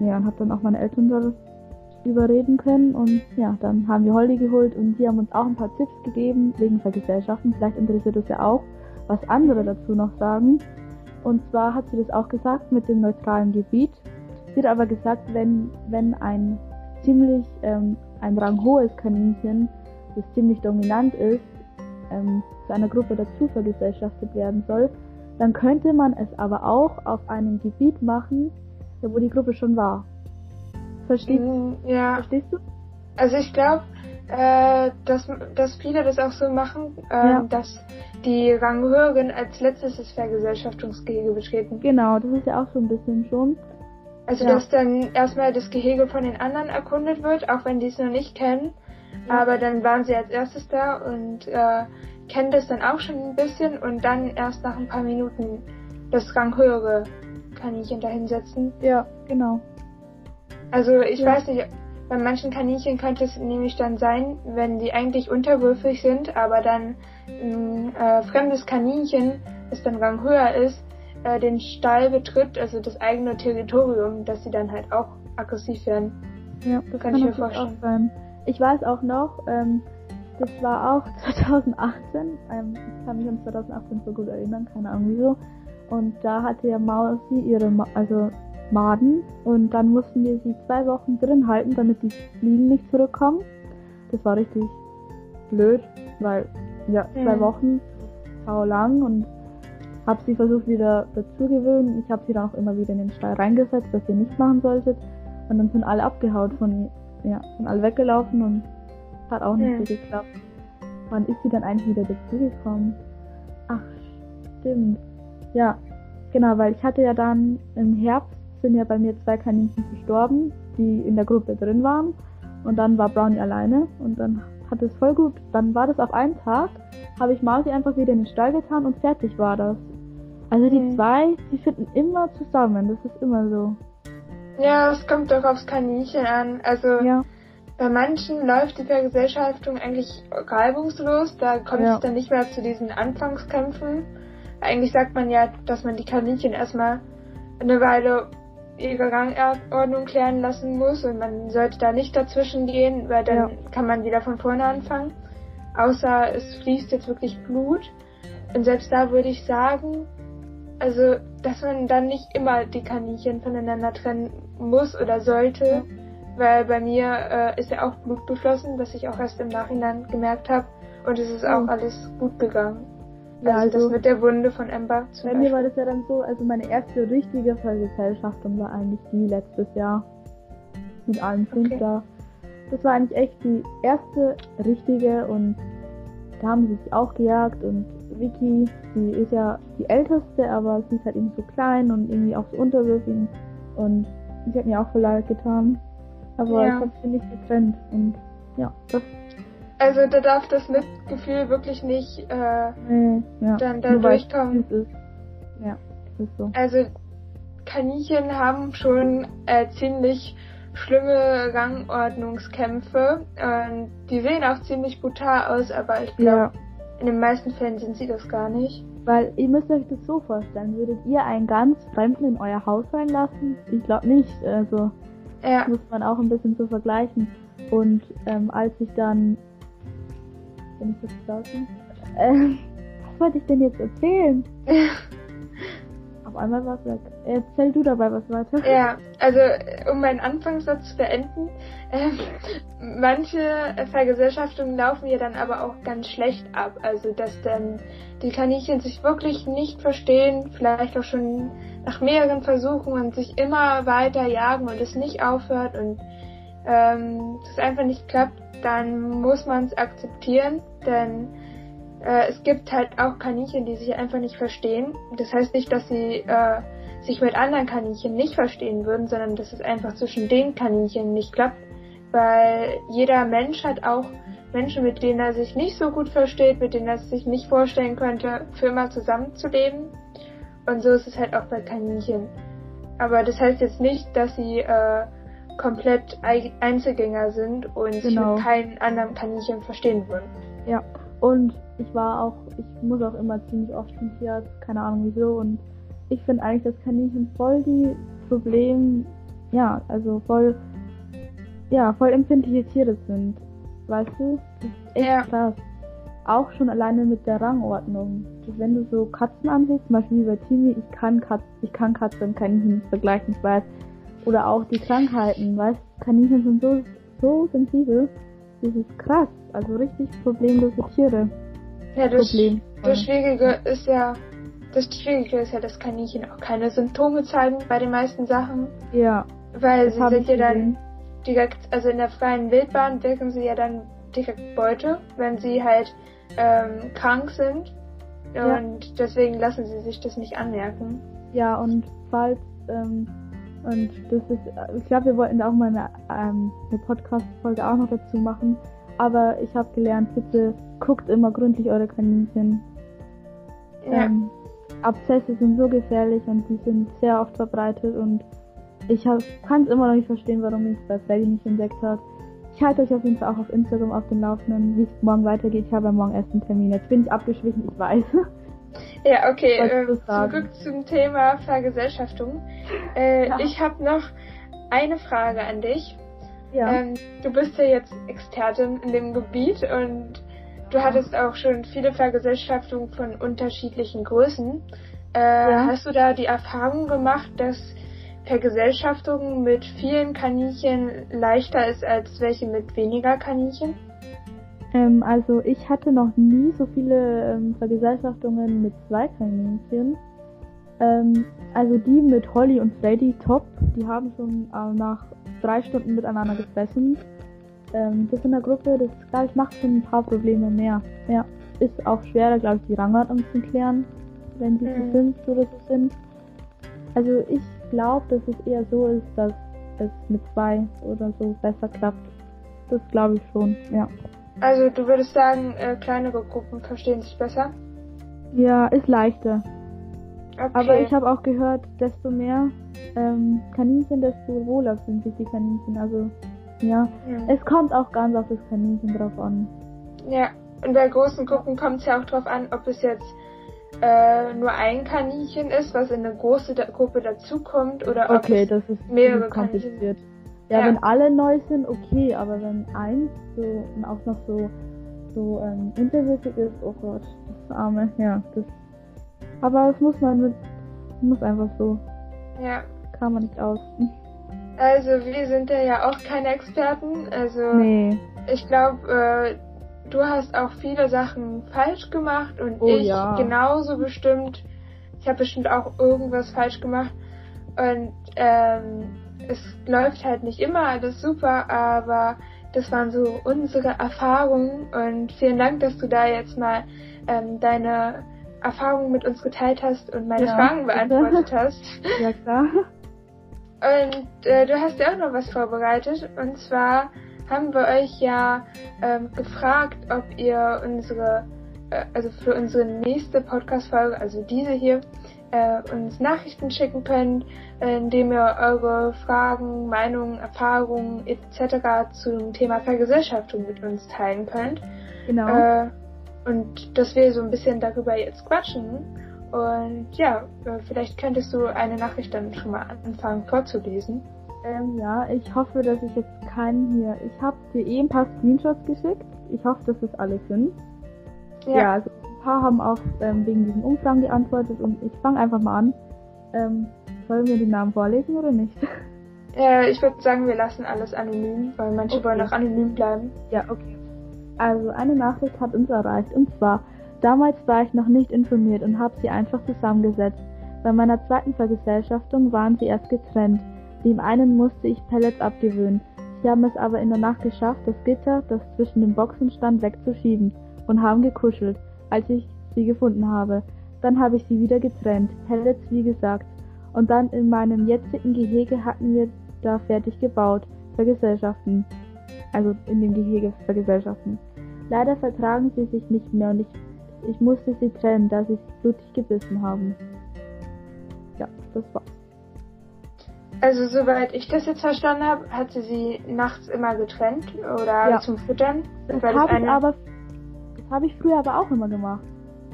ja, und habe dann auch meine Eltern da überreden können. Und ja, dann haben wir Holly geholt und die haben uns auch ein paar Tipps gegeben wegen Vergesellschaften. Vielleicht interessiert es ja auch, was andere dazu noch sagen. Und zwar hat sie das auch gesagt mit dem neutralen Gebiet. Sie hat aber gesagt, wenn, wenn ein ziemlich, ähm, ein ranghohes Kaninchen, das ziemlich dominant ist, ähm, zu einer Gruppe dazu vergesellschaftet werden soll, dann könnte man es aber auch auf einem Gebiet machen, wo die Gruppe schon war. Verstehst, Mm, Ja, verstehst du? Also ich glaube, äh, dass, dass viele das auch so machen, ähm, Ja. dass die Ranghöheren als letztes das Vergesellschaftungsgehege betreten. Genau, das ist ja auch so ein bisschen schon. Also Ja. dass dann erstmal das Gehege von den anderen erkundet wird, auch wenn die es noch nicht kennen. Ja. Aber dann waren sie als erstes da und äh, kennen das dann auch schon ein bisschen und dann erst nach ein paar Minuten das ranghöhere Kaninchen dahinsetzen. Ja, genau. Also ich weiß nicht, bei manchen Kaninchen könnte es nämlich dann sein, wenn die eigentlich unterwürfig sind, aber dann ein äh, fremdes Kaninchen, das dann Rang höher ist, äh, den Stall betritt, also das eigene Territorium, dass sie dann halt auch aggressiv werden. Ja, das Kann kann, ich mir vorstellen. auch sein. Ich weiß auch noch, ähm, das war auch *laughs* 2018, ähm, ich kann mich an 2018 so gut erinnern, keine Ahnung wieso. Und da hatte ja Mausi ihre, Ma also Maden und dann mussten wir sie zwei Wochen drin halten, damit die Fliegen nicht zurückkommen. Das war richtig blöd, weil ja, zwei Mhm. Wochen, sau lang und habe sie versucht wieder dazu gewöhnen. Ich habe sie dann auch immer wieder in den Stall reingesetzt, dass ihr nicht machen solltet. Und dann sind alle abgehaut von ja, sind alle weggelaufen und hat auch nicht Hm. so geklappt. Wann ist sie dann eigentlich wieder dazugekommen? Ach, stimmt. Ja, genau, weil ich hatte ja dann im Herbst sind ja bei mir zwei Kaninchen verstorben, die in der Gruppe drin waren. Und dann war Brownie alleine und dann hat es voll gut. Dann war das auf einen Tag, habe ich Mausi einfach wieder in den Stall getan und fertig war das. Also die zwei, die finden immer zusammen, das ist immer so. Ja, es kommt doch aufs Kaninchen an. Also Ja, bei manchen läuft die Vergesellschaftung eigentlich reibungslos, da kommt Ja. es dann nicht mehr zu diesen Anfangskämpfen. Eigentlich sagt man ja, dass man die Kaninchen erstmal eine Weile ihre Rangordnung klären lassen muss und man sollte da nicht dazwischen gehen, weil dann Ja. kann man wieder von vorne anfangen. Außer es fließt jetzt wirklich Blut. Und selbst da würde ich sagen, also, dass man dann nicht immer die Kaninchen voneinander trennen muss oder sollte, weil bei mir äh, ist ja auch Blut geflossen, was ich auch erst im Nachhinein gemerkt habe. Und es ist auch Mhm. alles gut gegangen. Ja, also, das mit der Wunde von Ember Bei mir war Beispiel. das ja dann so, also meine erste richtige Vergesellschaftung war eigentlich die letztes Jahr. Mit allen fünf Okay. da. Das war eigentlich echt die erste richtige und da haben sie sich auch gejagt und Vicky, die ist ja die älteste, aber sie ist halt eben so klein und irgendwie auch so unterwürfig und sie hat mir auch voll leid getan. Aber Ja. ich habe sie nicht getrennt und ja, das Also da darf das Mitgefühl wirklich nicht, äh, nee, ja. Dann da durchkommen. Ja, ist so. also Kaninchen haben schon äh, ziemlich schlimme Rangordnungskämpfe. Und die sehen auch ziemlich brutal aus, aber ich glaube, Ja, in den meisten Fällen sind sie das gar nicht. Weil ihr müsst euch das so vorstellen, würdet ihr einen ganz Fremden in euer Haus reinlassen? Ich glaube nicht. Also Ja. muss man auch ein bisschen so vergleichen. Und ähm, als ich dann bin ich jetzt draußen? Ähm, was wollte ich denn jetzt erzählen? *laughs* Auf einmal war es weg. Erzähl du dabei was weiter. Ja, also um meinen Anfangssatz zu beenden, ähm, manche Vergesellschaftungen laufen ja dann aber auch ganz schlecht ab. Also dass dann die Kaninchen sich wirklich nicht verstehen, vielleicht auch schon nach mehreren Versuchen und sich immer weiter jagen und es nicht aufhört und ähm, das einfach nicht klappt, dann muss man es akzeptieren, denn äh, es gibt halt auch Kaninchen, die sich einfach nicht verstehen. Das heißt nicht, dass sie äh, sich mit anderen Kaninchen nicht verstehen würden, sondern dass es einfach zwischen den Kaninchen nicht klappt, weil jeder Mensch hat auch Menschen, mit denen er sich nicht so gut versteht, mit denen er sich nicht vorstellen könnte, für immer zusammenzuleben. Und so ist es halt auch bei Kaninchen. Aber das heißt jetzt nicht, dass sie äh, komplett Ei- Einzelgänger sind und Genau. mit keinem anderen Kaninchen verstehen würden. Ja. Und ich war auch, ich muss auch immer ziemlich oft zum Tierarzt, keine Ahnung wieso. Und ich finde eigentlich, dass Kaninchen voll die Problem, ja, also voll, ja, voll empfindliche Tiere sind. Weißt du? Das ist echt Ja. krass. Auch schon alleine mit der Rangordnung. Wenn du so Katzen ansiehst, zum Beispiel wie bei Timmy, ich kann Katzen, ich kann Katzen und Kaninchen nicht vergleichen, ich weiß. Oder auch die Krankheiten, weißt Kaninchen sind so, so sensibel. Das ist krass. Also richtig problemlose Tiere. Ja, das, Problem. das Schwierige ist ja, das Schwierige ist ja, dass Kaninchen auch keine Symptome zeigen bei den meisten Sachen, Ja, weil sie sind ja dann direkt, also in der freien Wildbahn wirken sie ja dann direkt Beute, wenn sie halt ähm, krank sind. Ja. Und deswegen lassen sie sich das nicht anmerken. Ja, und falls, ähm, und das ist, ich glaube, wir wollten auch mal eine, ähm, eine Podcast-Folge auch noch dazu machen. Aber ich habe gelernt, bitte guckt immer gründlich eure Kaninchen. Ja. Ähm, Abszesse sind so gefährlich und die sind sehr oft verbreitet und ich kann es immer noch nicht verstehen, warum ich es bei Freddy nicht entdeckt hat. Ich halte euch auf jeden Fall auch auf Instagram auf den Laufenden, wie es morgen weitergeht. Ich habe ja morgen erst einen Termin. Jetzt bin ich abgeschwichen, ich weiß. *laughs* Ja, okay, ähm, zurück zum Thema Vergesellschaftung. Äh, Ja. Ich habe noch eine Frage an dich. ja. Ähm, du bist ja jetzt Expertin in dem Gebiet und du hattest auch schon viele Vergesellschaftungen von unterschiedlichen Größen. Äh, Ja. Hast du da die Erfahrung gemacht, dass Vergesellschaftungen mit vielen Kaninchen leichter ist als welche mit weniger Kaninchen? Ähm, also ich hatte noch nie so viele ähm, Vergesellschaftungen mit zwei Kaninchen. Ähm, also die mit Holly und Freddy top, die haben schon äh, nach drei Stunden miteinander gefressen. Ähm, das in der Gruppe, das glaube ich macht schon ein paar Probleme mehr. Ja, ist auch schwerer, glaube ich, die Rangordnung zu klären, wenn sie Mhm. zu fünf oder so sind. Also ich glaube, dass es eher so ist, dass es mit zwei oder so besser klappt. Das glaube ich schon, ja. Also du würdest sagen, äh, kleinere Gruppen verstehen sich besser? Ja, ist leichter. Okay. Aber ich habe auch gehört, desto mehr ähm, Kaninchen, desto wohler fühlen sich die Kaninchen. Also ja, Hm. es kommt auch ganz auf das Kaninchen drauf an. Ja, und bei großen Gruppen kommt es ja auch drauf an, ob es jetzt äh, nur ein Kaninchen ist, was in eine große da Gruppe dazukommt, oder ob Okay, es das ist mehrere ziemlich kompliziert. Ja, Ja. wenn alle neu sind, okay, aber wenn eins so und auch noch so so ähm, unterwürfig ist, oh Gott, das arme, ja, das. Aber das muss man mit, muss einfach so, Ja, kann man nicht aus. also wir sind ja, ja auch keine Experten. Also Nee, ich glaube, äh, du hast auch viele Sachen falsch gemacht und Oh ich ja. genauso bestimmt. Ich habe bestimmt auch irgendwas falsch gemacht. Und ähm, es läuft halt nicht immer alles super, aber das waren so unsere Erfahrungen und vielen Dank, dass du da jetzt mal ähm, deine Erfahrungen mit uns geteilt hast und meine Ja, Fragen beantwortet hast. *laughs* ja klar. Und äh, du hast ja auch noch was vorbereitet. Und zwar haben wir euch ja ähm, gefragt, ob ihr unsere, äh, also für unsere nächste Podcast-Folge, also diese hier, äh, uns Nachrichten schicken könnt, äh, indem ihr eure Fragen, Meinungen, Erfahrungen etc. zum Thema Vergesellschaftung mit uns teilen könnt. Genau. Äh, und dass wir so ein bisschen darüber jetzt quatschen. Und ja, äh, vielleicht könntest du eine Nachricht dann schon mal anfangen vorzulesen. Ähm, ja, ich hoffe, dass ich jetzt keinen hier. Ich habe dir eh ein paar Screenshots geschickt. Ich hoffe, dass das alle sind. Ja, ja also paar haben auch ähm, wegen diesen Umfragen geantwortet und ich fange einfach mal an. Ähm, sollen wir den Namen vorlesen oder nicht? Ja, *laughs* ich würde sagen, wir lassen alles anonym, weil manche okay. wollen auch anonym bleiben. Ja, okay. Also eine Nachricht hat uns erreicht und zwar, damals war ich noch nicht informiert und habe sie einfach zusammengesetzt. Bei meiner zweiten Vergesellschaftung waren sie erst getrennt. Dem einen musste ich Pellets abgewöhnen. Sie haben es aber in der Nacht geschafft, das Gitter, das zwischen den Boxen stand, wegzuschieben und haben gekuschelt, als ich sie gefunden habe. Dann habe ich sie wieder getrennt, Pellets wie gesagt. Und dann in meinem jetzigen Gehege hatten wir da fertig gebaut, Vergesellschaften. Also in dem Gehege Vergesellschaften. Leider vertragen sie sich nicht mehr und ich, ich musste sie trennen, da sie sich blutig gebissen haben. Ja, das war's. Also soweit ich das jetzt verstanden habe, hat sie sie nachts immer getrennt oder ja. zum Füttern. Das habe ich aber, habe ich früher aber auch immer gemacht.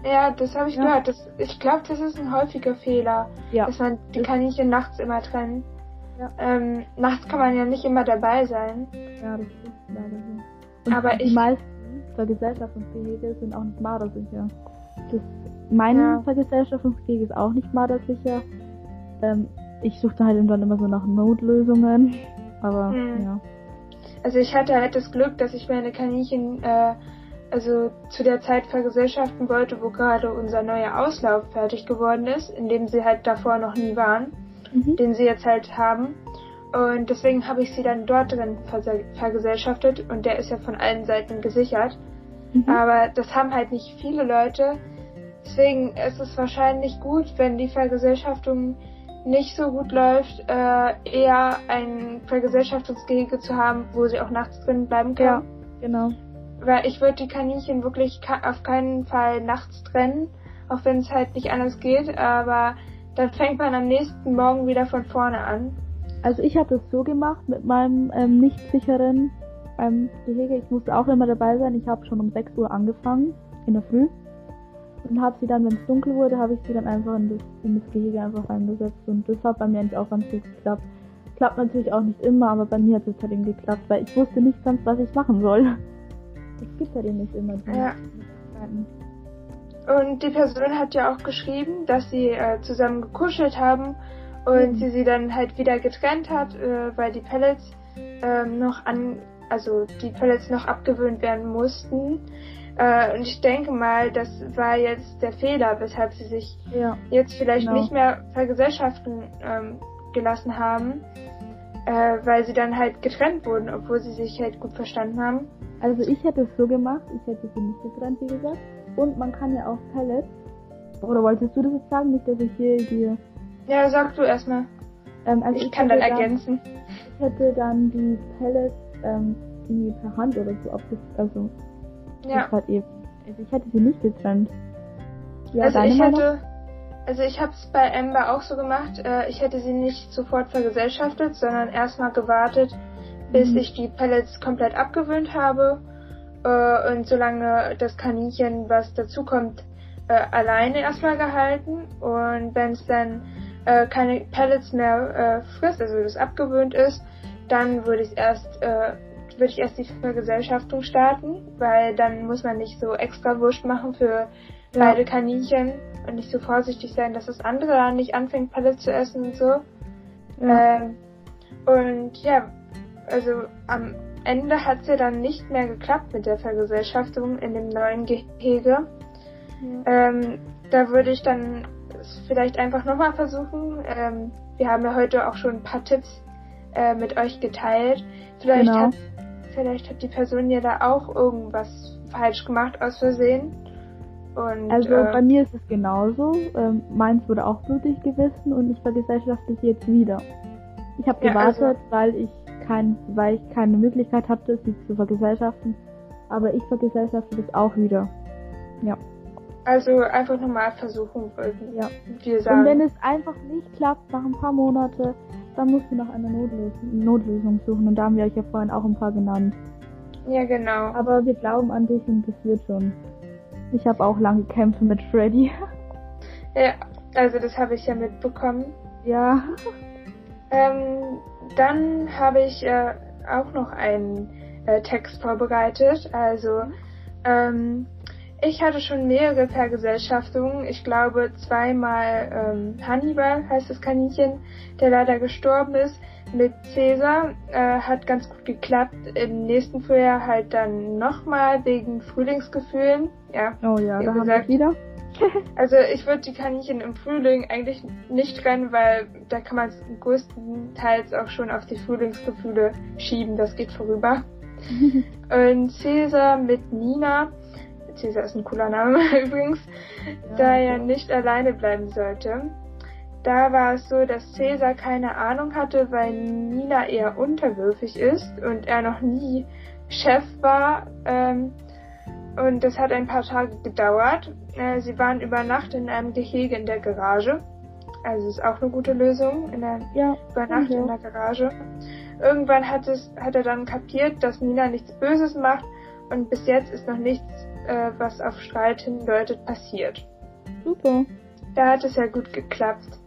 Ja, das habe ich ja. gehört. Das, ich glaube, das ist ein häufiger Fehler, ja. dass man die Kaninchen nachts immer trennt. Ja. Ähm, nachts kann man ja nicht immer dabei sein. Ja, das ist leider so. Und aber die ich, meisten Vergesellschaftungsgehege sind auch nicht mardersicher. Das, mein ja. Vergesellschaftungsgehege ist auch nicht mardersicher. Ähm, ich suchte halt dann immer so nach Notlösungen. Aber hm. ja. Also ich hatte halt das Glück, dass ich meine Kaninchen äh, also zu der Zeit vergesellschaften wollte, wo gerade unser neuer Auslauf fertig geworden ist, in dem sie halt davor noch nie waren, mhm. den sie jetzt halt haben. Und deswegen habe ich sie dann dort drin vergesellschaftet und der ist ja von allen Seiten gesichert. Mhm. Aber das haben halt nicht viele Leute. Deswegen ist es wahrscheinlich gut, wenn die Vergesellschaftung nicht so gut läuft, äh, eher ein Vergesellschaftungsgehege zu haben, wo sie auch nachts drin bleiben können. Ja, genau. Weil ich würde die Kaninchen wirklich auf keinen Fall nachts trennen, auch wenn es halt nicht anders geht, aber dann fängt man am nächsten Morgen wieder von vorne an. Also ich habe das so gemacht mit meinem ähm, nicht sicheren ähm, Gehege. Ich musste auch immer dabei sein. Ich habe schon um 6 Uhr angefangen in der Früh und habe sie dann, wenn es dunkel wurde, habe ich sie dann einfach in das, in das Gehege einfach reingesetzt und das hat bei mir eigentlich auch ganz gut geklappt. Klappt natürlich auch nicht immer, aber bei mir hat es halt eben geklappt, weil ich wusste nicht ganz, was ich machen soll. Es gibt halt eben nicht immer ja. Und die Person hat ja auch geschrieben, dass sie äh, zusammen gekuschelt haben und mhm. sie sie dann halt wieder getrennt hat, äh, weil die Pellets ähm, noch an, also die Pellets noch abgewöhnt werden mussten. Äh, und ich denke mal, das war jetzt der Fehler, weshalb sie sich ja, jetzt vielleicht genau. nicht mehr vergesellschaften ähm, gelassen haben, äh, weil sie dann halt getrennt wurden, obwohl sie sich halt gut verstanden haben. Also ich hätte es so gemacht, ich hätte sie nicht getrennt, wie gesagt. Und man kann ja auch Pellets. Oder wolltest du das jetzt sagen? Nicht, dass ich hier die. Ja, sag du erstmal. Ähm, also ich, ich kann dann ergänzen. ich hätte dann die Pellets ähm, irgendwie per Hand oder so das, also ja. Halt eben, also ich hätte sie nicht getrennt. Ja, also ich hätte, also ich habe es bei Amber auch so gemacht. Äh, ich hätte sie nicht sofort vergesellschaftet, sondern erstmal gewartet, bis mhm. ich die Pellets komplett abgewöhnt habe äh, und solange das Kaninchen, was dazukommt, äh, alleine erstmal gehalten und wenn es dann äh, keine Pellets mehr äh, frisst, also das abgewöhnt ist, dann würde ich erst äh, würde ich erst die Vergesellschaftung starten, weil dann muss man nicht so extra Wurst machen für ja. beide Kaninchen und nicht so vorsichtig sein, dass das andere dann nicht anfängt, Pellets zu essen und so. Ja. Ähm, und ja, also am Ende hat es ja dann nicht mehr geklappt mit der Vergesellschaftung in dem neuen Gehege. Ja. Ähm, da würde ich dann vielleicht einfach nochmal versuchen. Ähm, wir haben ja heute auch schon ein paar Tipps äh, mit euch geteilt. Vielleicht genau. hat Vielleicht hat die Person ja da auch irgendwas falsch gemacht aus Versehen. Und, also äh, bei mir ist es genauso. Ähm, meins wurde auch blutig gewissen und ich vergesellschafte sie jetzt wieder. Ich habe gewartet, ja, also, weil ich kein, weil ich keine Möglichkeit hatte, sie zu vergesellschaften. Aber ich vergesellschafte das auch wieder. Ja. Also einfach nochmal versuchen wollten. Ja. Wir sagen. Und wenn es einfach nicht klappt nach ein paar Monate, dann musst du nach einer Notlösung, Notlösung suchen und da haben wir euch ja vorhin auch ein paar genannt. Ja, genau. Aber wir glauben an dich und das wird schon. Ich habe auch lange Kämpfe mit Freddy. Ja, also das habe ich ja mitbekommen. Ja. Ähm, dann habe ich äh, auch noch einen äh, Text vorbereitet. Also ähm, ich hatte schon mehrere Vergesellschaftungen. Ich glaube zweimal ähm, Hannibal heißt das Kaninchen, der leider gestorben ist. Mit Cäsar äh, hat ganz gut geklappt. Im nächsten Frühjahr halt dann nochmal wegen Frühlingsgefühlen. Ja. Oh ja, da wir wieder. *laughs* also ich würde die Kaninchen im Frühling eigentlich nicht rennen, weil da kann man es größtenteils auch schon auf die Frühlingsgefühle schieben. Das geht vorüber. *laughs* Und Cäsar mit Nina Caesar ist ein cooler Name *laughs* übrigens, ja, da er nicht alleine bleiben sollte. Da war es so, dass Caesar keine Ahnung hatte, weil Nina eher unterwürfig ist und er noch nie Chef war. Ähm, und das hat ein paar Tage gedauert. Äh, sie waren über Nacht in einem Gehege in der Garage. Also ist auch eine gute Lösung, in der, ja, über Nacht ja. in der Garage. Irgendwann hat, es, hat er dann kapiert, dass Nina nichts Böses macht und bis jetzt ist noch nichts äh, was auf Streit hindeutet, passiert. Super. Da hat es ja gut geklappt.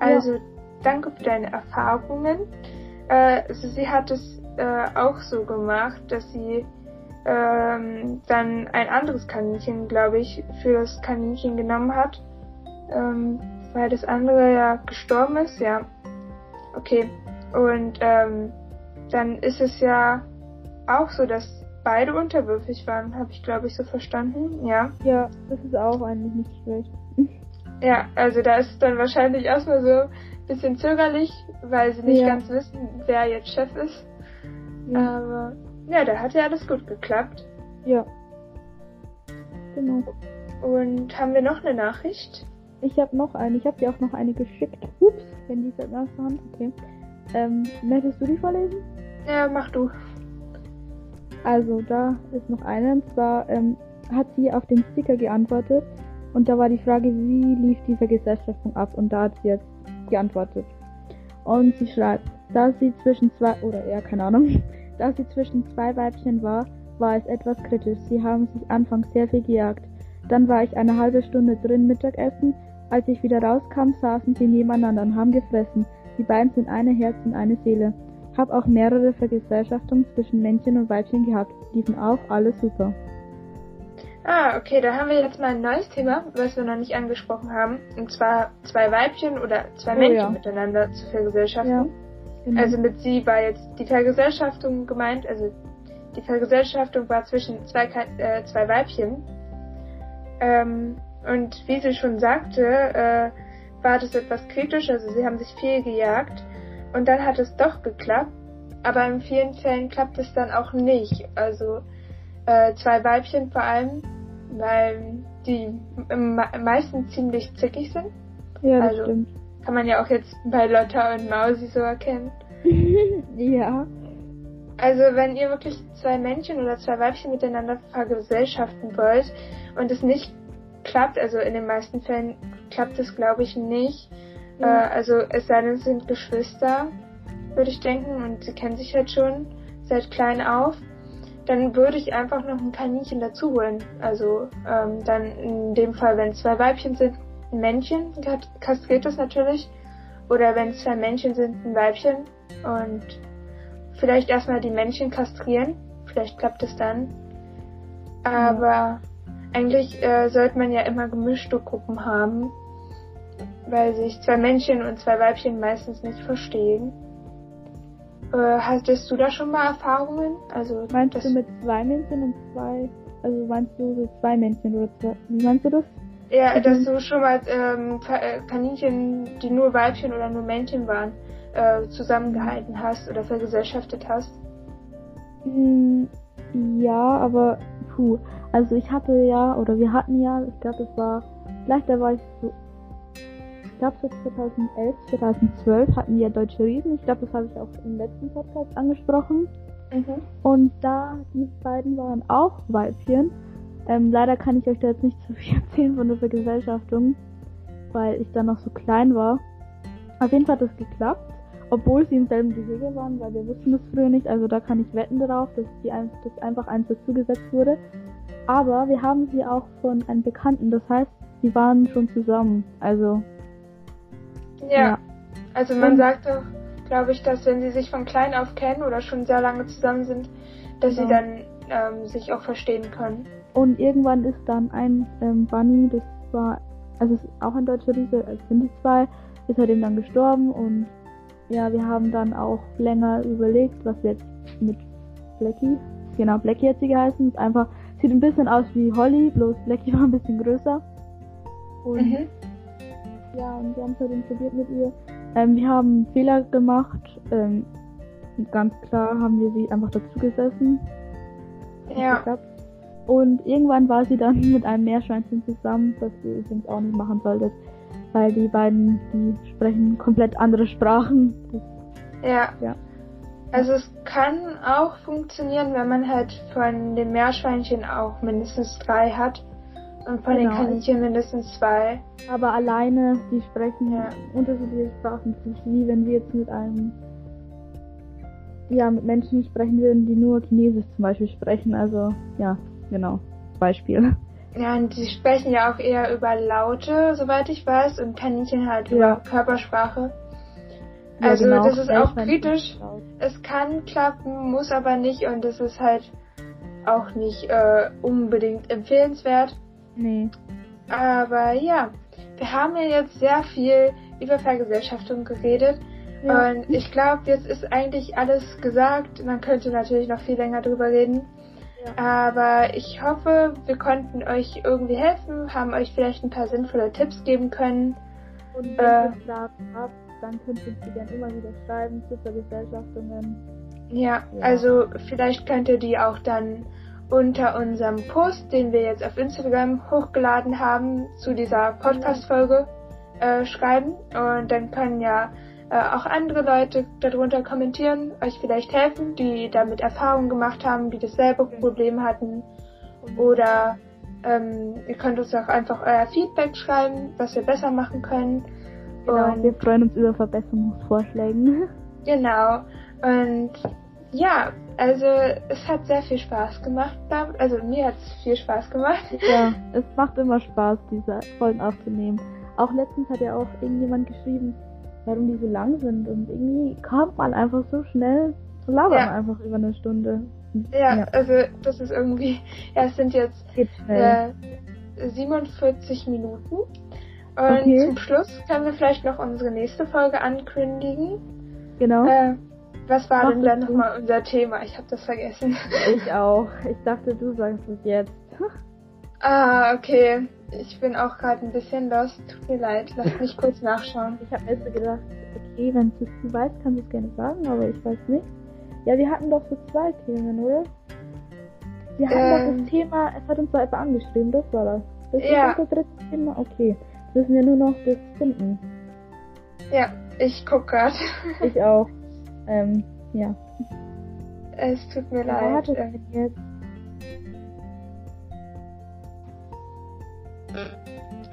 Also, ja. danke für deine Erfahrungen. Äh, also sie hat es äh, auch so gemacht, dass sie ähm, dann ein anderes Kaninchen, glaube ich, für das Kaninchen genommen hat. Ähm, weil das andere ja gestorben ist, ja. Okay. Und ähm, dann ist es ja auch so, dass beide unterwürfig waren, habe ich glaube ich so verstanden, ja. Ja, das ist auch eigentlich nicht schlecht. *laughs* Ja, also da ist es dann wahrscheinlich erstmal so ein bisschen zögerlich, weil sie nicht ja. ganz wissen, wer jetzt Chef ist. Ja. Aber ja, da hat ja alles gut geklappt. Ja. Genau. Und haben wir noch eine Nachricht? Ich habe noch eine. Ich habe dir auch noch eine geschickt. Ups, Handy ist halt aus der Hand. Okay. Ähm, möchtest du die vorlesen? Ja, mach du. Also da ist noch eine, und zwar ähm, hat sie auf den Sticker geantwortet und da war die Frage, wie lief die Vergesellschaftung ab und da hat sie jetzt geantwortet. Und sie schreibt, da sie zwischen zwei, oder ja, keine Ahnung, da sie zwischen zwei Weibchen war, war es etwas kritisch. Sie haben sich anfangs sehr viel gejagt. Dann war ich eine halbe Stunde drin Mittagessen. Als ich wieder rauskam, saßen sie nebeneinander und haben gefressen. Die beiden sind eine Herz und eine Seele. Hab auch mehrere Vergesellschaftungen zwischen Männchen und Weibchen gehabt. Liefen auch alles super. Ah, okay, da haben wir jetzt mal ein neues Thema, was wir noch nicht angesprochen haben. Und zwar zwei Weibchen oder zwei oh, Männchen ja. miteinander zu vergesellschaften. Ja, genau. Also mit sie war jetzt die Vergesellschaftung gemeint, also die Vergesellschaftung war zwischen zwei, äh, zwei Weibchen. Ähm, und wie sie schon sagte, äh, war das etwas kritisch, also sie haben sich viel gejagt. Und dann hat es doch geklappt, aber in vielen Fällen klappt es dann auch nicht. Also äh, zwei Weibchen vor allem, weil die meistens ziemlich zickig sind. Ja, das also, stimmt. Kann man ja auch jetzt bei Lotta und Mausi so erkennen. *laughs* ja. Also wenn ihr wirklich zwei Männchen oder zwei Weibchen miteinander vergesellschaften wollt und es nicht klappt, also in den meisten Fällen klappt es glaube ich nicht, äh, also es sei denn, es sind Geschwister, würde ich denken, und sie kennen sich halt schon seit klein auf. Dann würde ich einfach noch ein Kaninchen dazu holen. Also ähm, dann in dem Fall, wenn zwei Weibchen sind, Männchen kastriert das natürlich. Oder wenn zwei Männchen sind, ein Weibchen. Und vielleicht erstmal die Männchen kastrieren. Vielleicht klappt es dann. Aber mhm. eigentlich äh, sollte man ja immer gemischte Gruppen haben weil sich zwei Männchen und zwei Weibchen meistens nicht verstehen. Äh, hattest du da schon mal Erfahrungen? Also meinst du mit zwei Männchen und zwei, also meinst du so zwei Männchen oder zwei, wie meinst du das? Ja, mhm. dass du schon mal ähm, äh, Kaninchen, die nur Weibchen oder nur Männchen waren, äh, zusammengehalten hast oder vergesellschaftet hast. Mm, ja, aber puh, also ich hatte ja, oder wir hatten ja, ich glaube, das war, vielleicht da war ich so glaube so 2011, 2012 hatten wir Deutsche Riesen. Ich glaube, das habe ich auch im letzten Podcast angesprochen. Mhm. Und da, die beiden waren auch Weibchen. Ähm, leider kann ich euch da jetzt nicht zu viel *laughs* erzählen von der Vergesellschaftung, weil ich da noch so klein war. Auf jeden Fall hat das geklappt, obwohl sie im selben Gehege waren, weil wir wussten das früher nicht. Also da kann ich wetten darauf, dass, die, dass einfach eins dazugesetzt wurde. Aber wir haben sie auch von einem Bekannten, das heißt, sie waren schon zusammen. Also. Ja. ja. Also man und, sagt doch, glaube ich, dass wenn sie sich von klein auf kennen oder schon sehr lange zusammen sind, dass genau. sie dann ähm, sich auch verstehen können. Und irgendwann ist dann ein ähm, Bunny, das war, also ist auch ein deutscher Riese, es sind die zwei, ist halt eben dann gestorben und ja, wir haben dann auch länger überlegt, was jetzt mit Blackie, genau, Blackie hat sie geheißen, ist einfach, sieht ein bisschen aus wie Holly, bloß Blackie *laughs* war ein bisschen größer. Und mhm. ja, und wir haben es halt probiert mit ihr. Ähm, wir haben Fehler gemacht, ähm, ganz klar haben wir sie einfach dazu gesessen. Ja. Und irgendwann war sie dann *laughs* mit einem Meerschweinchen zusammen, was ihr übrigens auch nicht machen solltet, weil die beiden, die sprechen komplett andere Sprachen. Ja. ja. Also es kann auch funktionieren, wenn man halt von den Meerschweinchen auch mindestens drei hat und von genau. den Kaninchen mindestens zwei. Aber alleine, die sprechen ja unterschiedliche Sprachen. Wie wenn wir jetzt mit einem ja, mit Menschen sprechen würden, die nur Chinesisch zum Beispiel sprechen. Also, ja, genau. Beispiel. Ja, und die sprechen ja auch eher über Laute, soweit ich weiß, und Kaninchen halt ja. über Körpersprache. Ja, also genau. das ist auch kritisch. Es kann klappen, muss aber nicht und es ist halt auch nicht äh, unbedingt empfehlenswert. Nee. Aber ja, wir haben ja jetzt sehr viel über Vergesellschaftung geredet. Ja. Und ich glaube, jetzt ist eigentlich alles gesagt. Man könnte natürlich noch viel länger drüber reden. Aber ich hoffe, wir konnten euch irgendwie helfen, haben euch vielleicht ein paar sinnvolle Tipps geben können. Und wenn äh, ihr Fragen habt, dann könnt ihr sie gerne immer wieder schreiben zu Vergesellschaftungen. Ja, ja, also vielleicht könnt ihr die auch dann unter unserem Post, den wir jetzt auf Instagram hochgeladen haben, zu dieser Podcast-Folge äh, schreiben. Und dann können ja äh, auch andere Leute darunter kommentieren, euch vielleicht helfen, die damit Erfahrungen gemacht haben, die dasselbe Problem hatten. Oder ähm, ihr könnt uns auch einfach euer Feedback schreiben, was wir besser machen können. Genau, und wir freuen uns über Verbesserungsvorschläge. *laughs* Genau. Und ja, also es hat sehr viel Spaß gemacht. Also mir hat es viel Spaß gemacht. *laughs* Ja, es macht immer Spaß, diese Folgen aufzunehmen. Auch letztens hat ja auch irgendjemand geschrieben, warum die so lang sind. Und irgendwie kommt man einfach so schnell zu labern ja. einfach über eine Stunde. Ja, ja, also das ist irgendwie, *laughs* ja, es sind jetzt äh, 47 Minuten. Und okay. zum Schluss können wir vielleicht noch unsere nächste Folge ankündigen. Genau. Äh, was war Mach denn dann nochmal unser Thema? Ich habe das vergessen. Ich auch. Ich dachte, du sagst es jetzt. *laughs* ah, okay. Ich bin auch gerade ein bisschen lost. Tut mir leid. Lass mich kurz nachschauen. Ich habe jetzt gedacht, okay, wenn du es weißt, kannst du es gerne sagen, aber ich weiß nicht. Ja, wir hatten doch so zwei Themen, oder? Wir hatten ähm, doch das. Thema, es hat uns zwar etwa angeschrieben, das war das. Das ja. ist unser drittes Thema, okay. Jetzt müssen wir nur noch das finden. Ja, ich guck grad. ich auch. Ähm, ja. Es tut mir ja, leid. Ähm, jetzt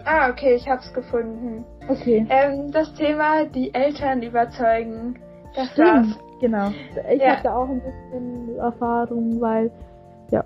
Ah, okay, ich hab's gefunden. Okay. Ähm, das Thema, die Eltern überzeugen. Das Stimmt, war's. Genau. Ich ja. hatte auch ein bisschen Erfahrung, weil, ja.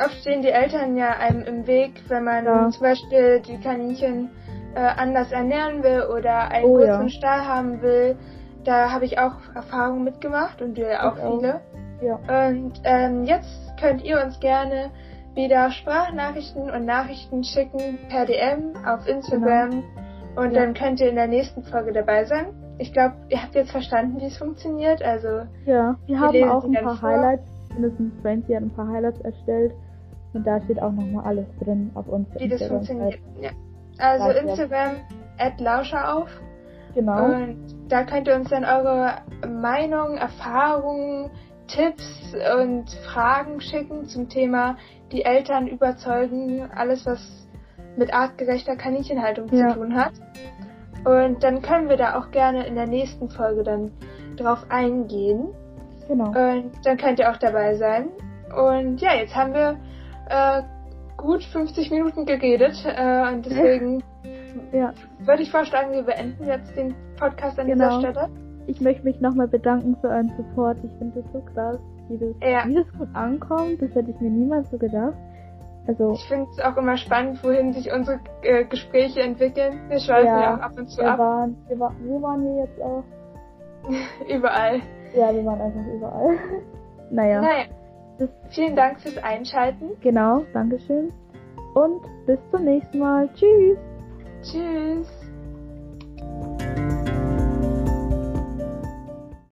Oft stehen die Eltern ja einem im Weg, wenn man ja. zum Beispiel die Kaninchen äh, anders ernähren will oder einen oh, kurzen ja. Stall haben will. Da habe ich auch Erfahrungen mitgemacht und wir auch, auch viele. Ja. Und ähm, jetzt könnt ihr uns gerne wieder Sprachnachrichten und Nachrichten schicken per DM auf Instagram genau. und ja. dann könnt ihr in der nächsten Folge dabei sein. Ich glaube, ihr habt jetzt verstanden, wie es funktioniert. Also ja, wir, wir haben auch ein paar vor. Highlights. Mindestens Francie hat ein paar Highlights erstellt und da steht auch nochmal alles drin auf uns. Wie das funktioniert. Ja. Also Lauscher. Instagram at Lauscher auf. Genau. Und da könnt ihr uns dann eure Meinung, Erfahrungen, Tipps und Fragen schicken zum Thema die Eltern überzeugen, alles was mit artgerechter Kaninchenhaltung ja. zu tun hat. Und dann können wir da auch gerne in der nächsten Folge dann drauf eingehen. Genau. Und dann könnt ihr auch dabei sein. Und ja, jetzt haben wir äh, gut 50 Minuten geredet äh, und deswegen ja. würde ich vorschlagen, wir beenden jetzt den Podcast an genau. dieser Stelle. Ich möchte mich nochmal bedanken für euren Support. Ich finde das so krass, wie das, ja. wie das gut ankommt. Das hätte ich mir niemals so gedacht. Also, Ich finde es auch immer spannend, wohin sich unsere äh, Gespräche entwickeln. Wir schweifen ja, Ja, auch ab und zu wir ab. waren, wir waren, wo waren wir jetzt auch? *laughs* Überall. Ja, wir waren einfach überall. *laughs* naja, Naja, das, vielen Dank fürs Einschalten. genau, Dankeschön. Und bis zum nächsten Mal. Tschüss. Tschüss.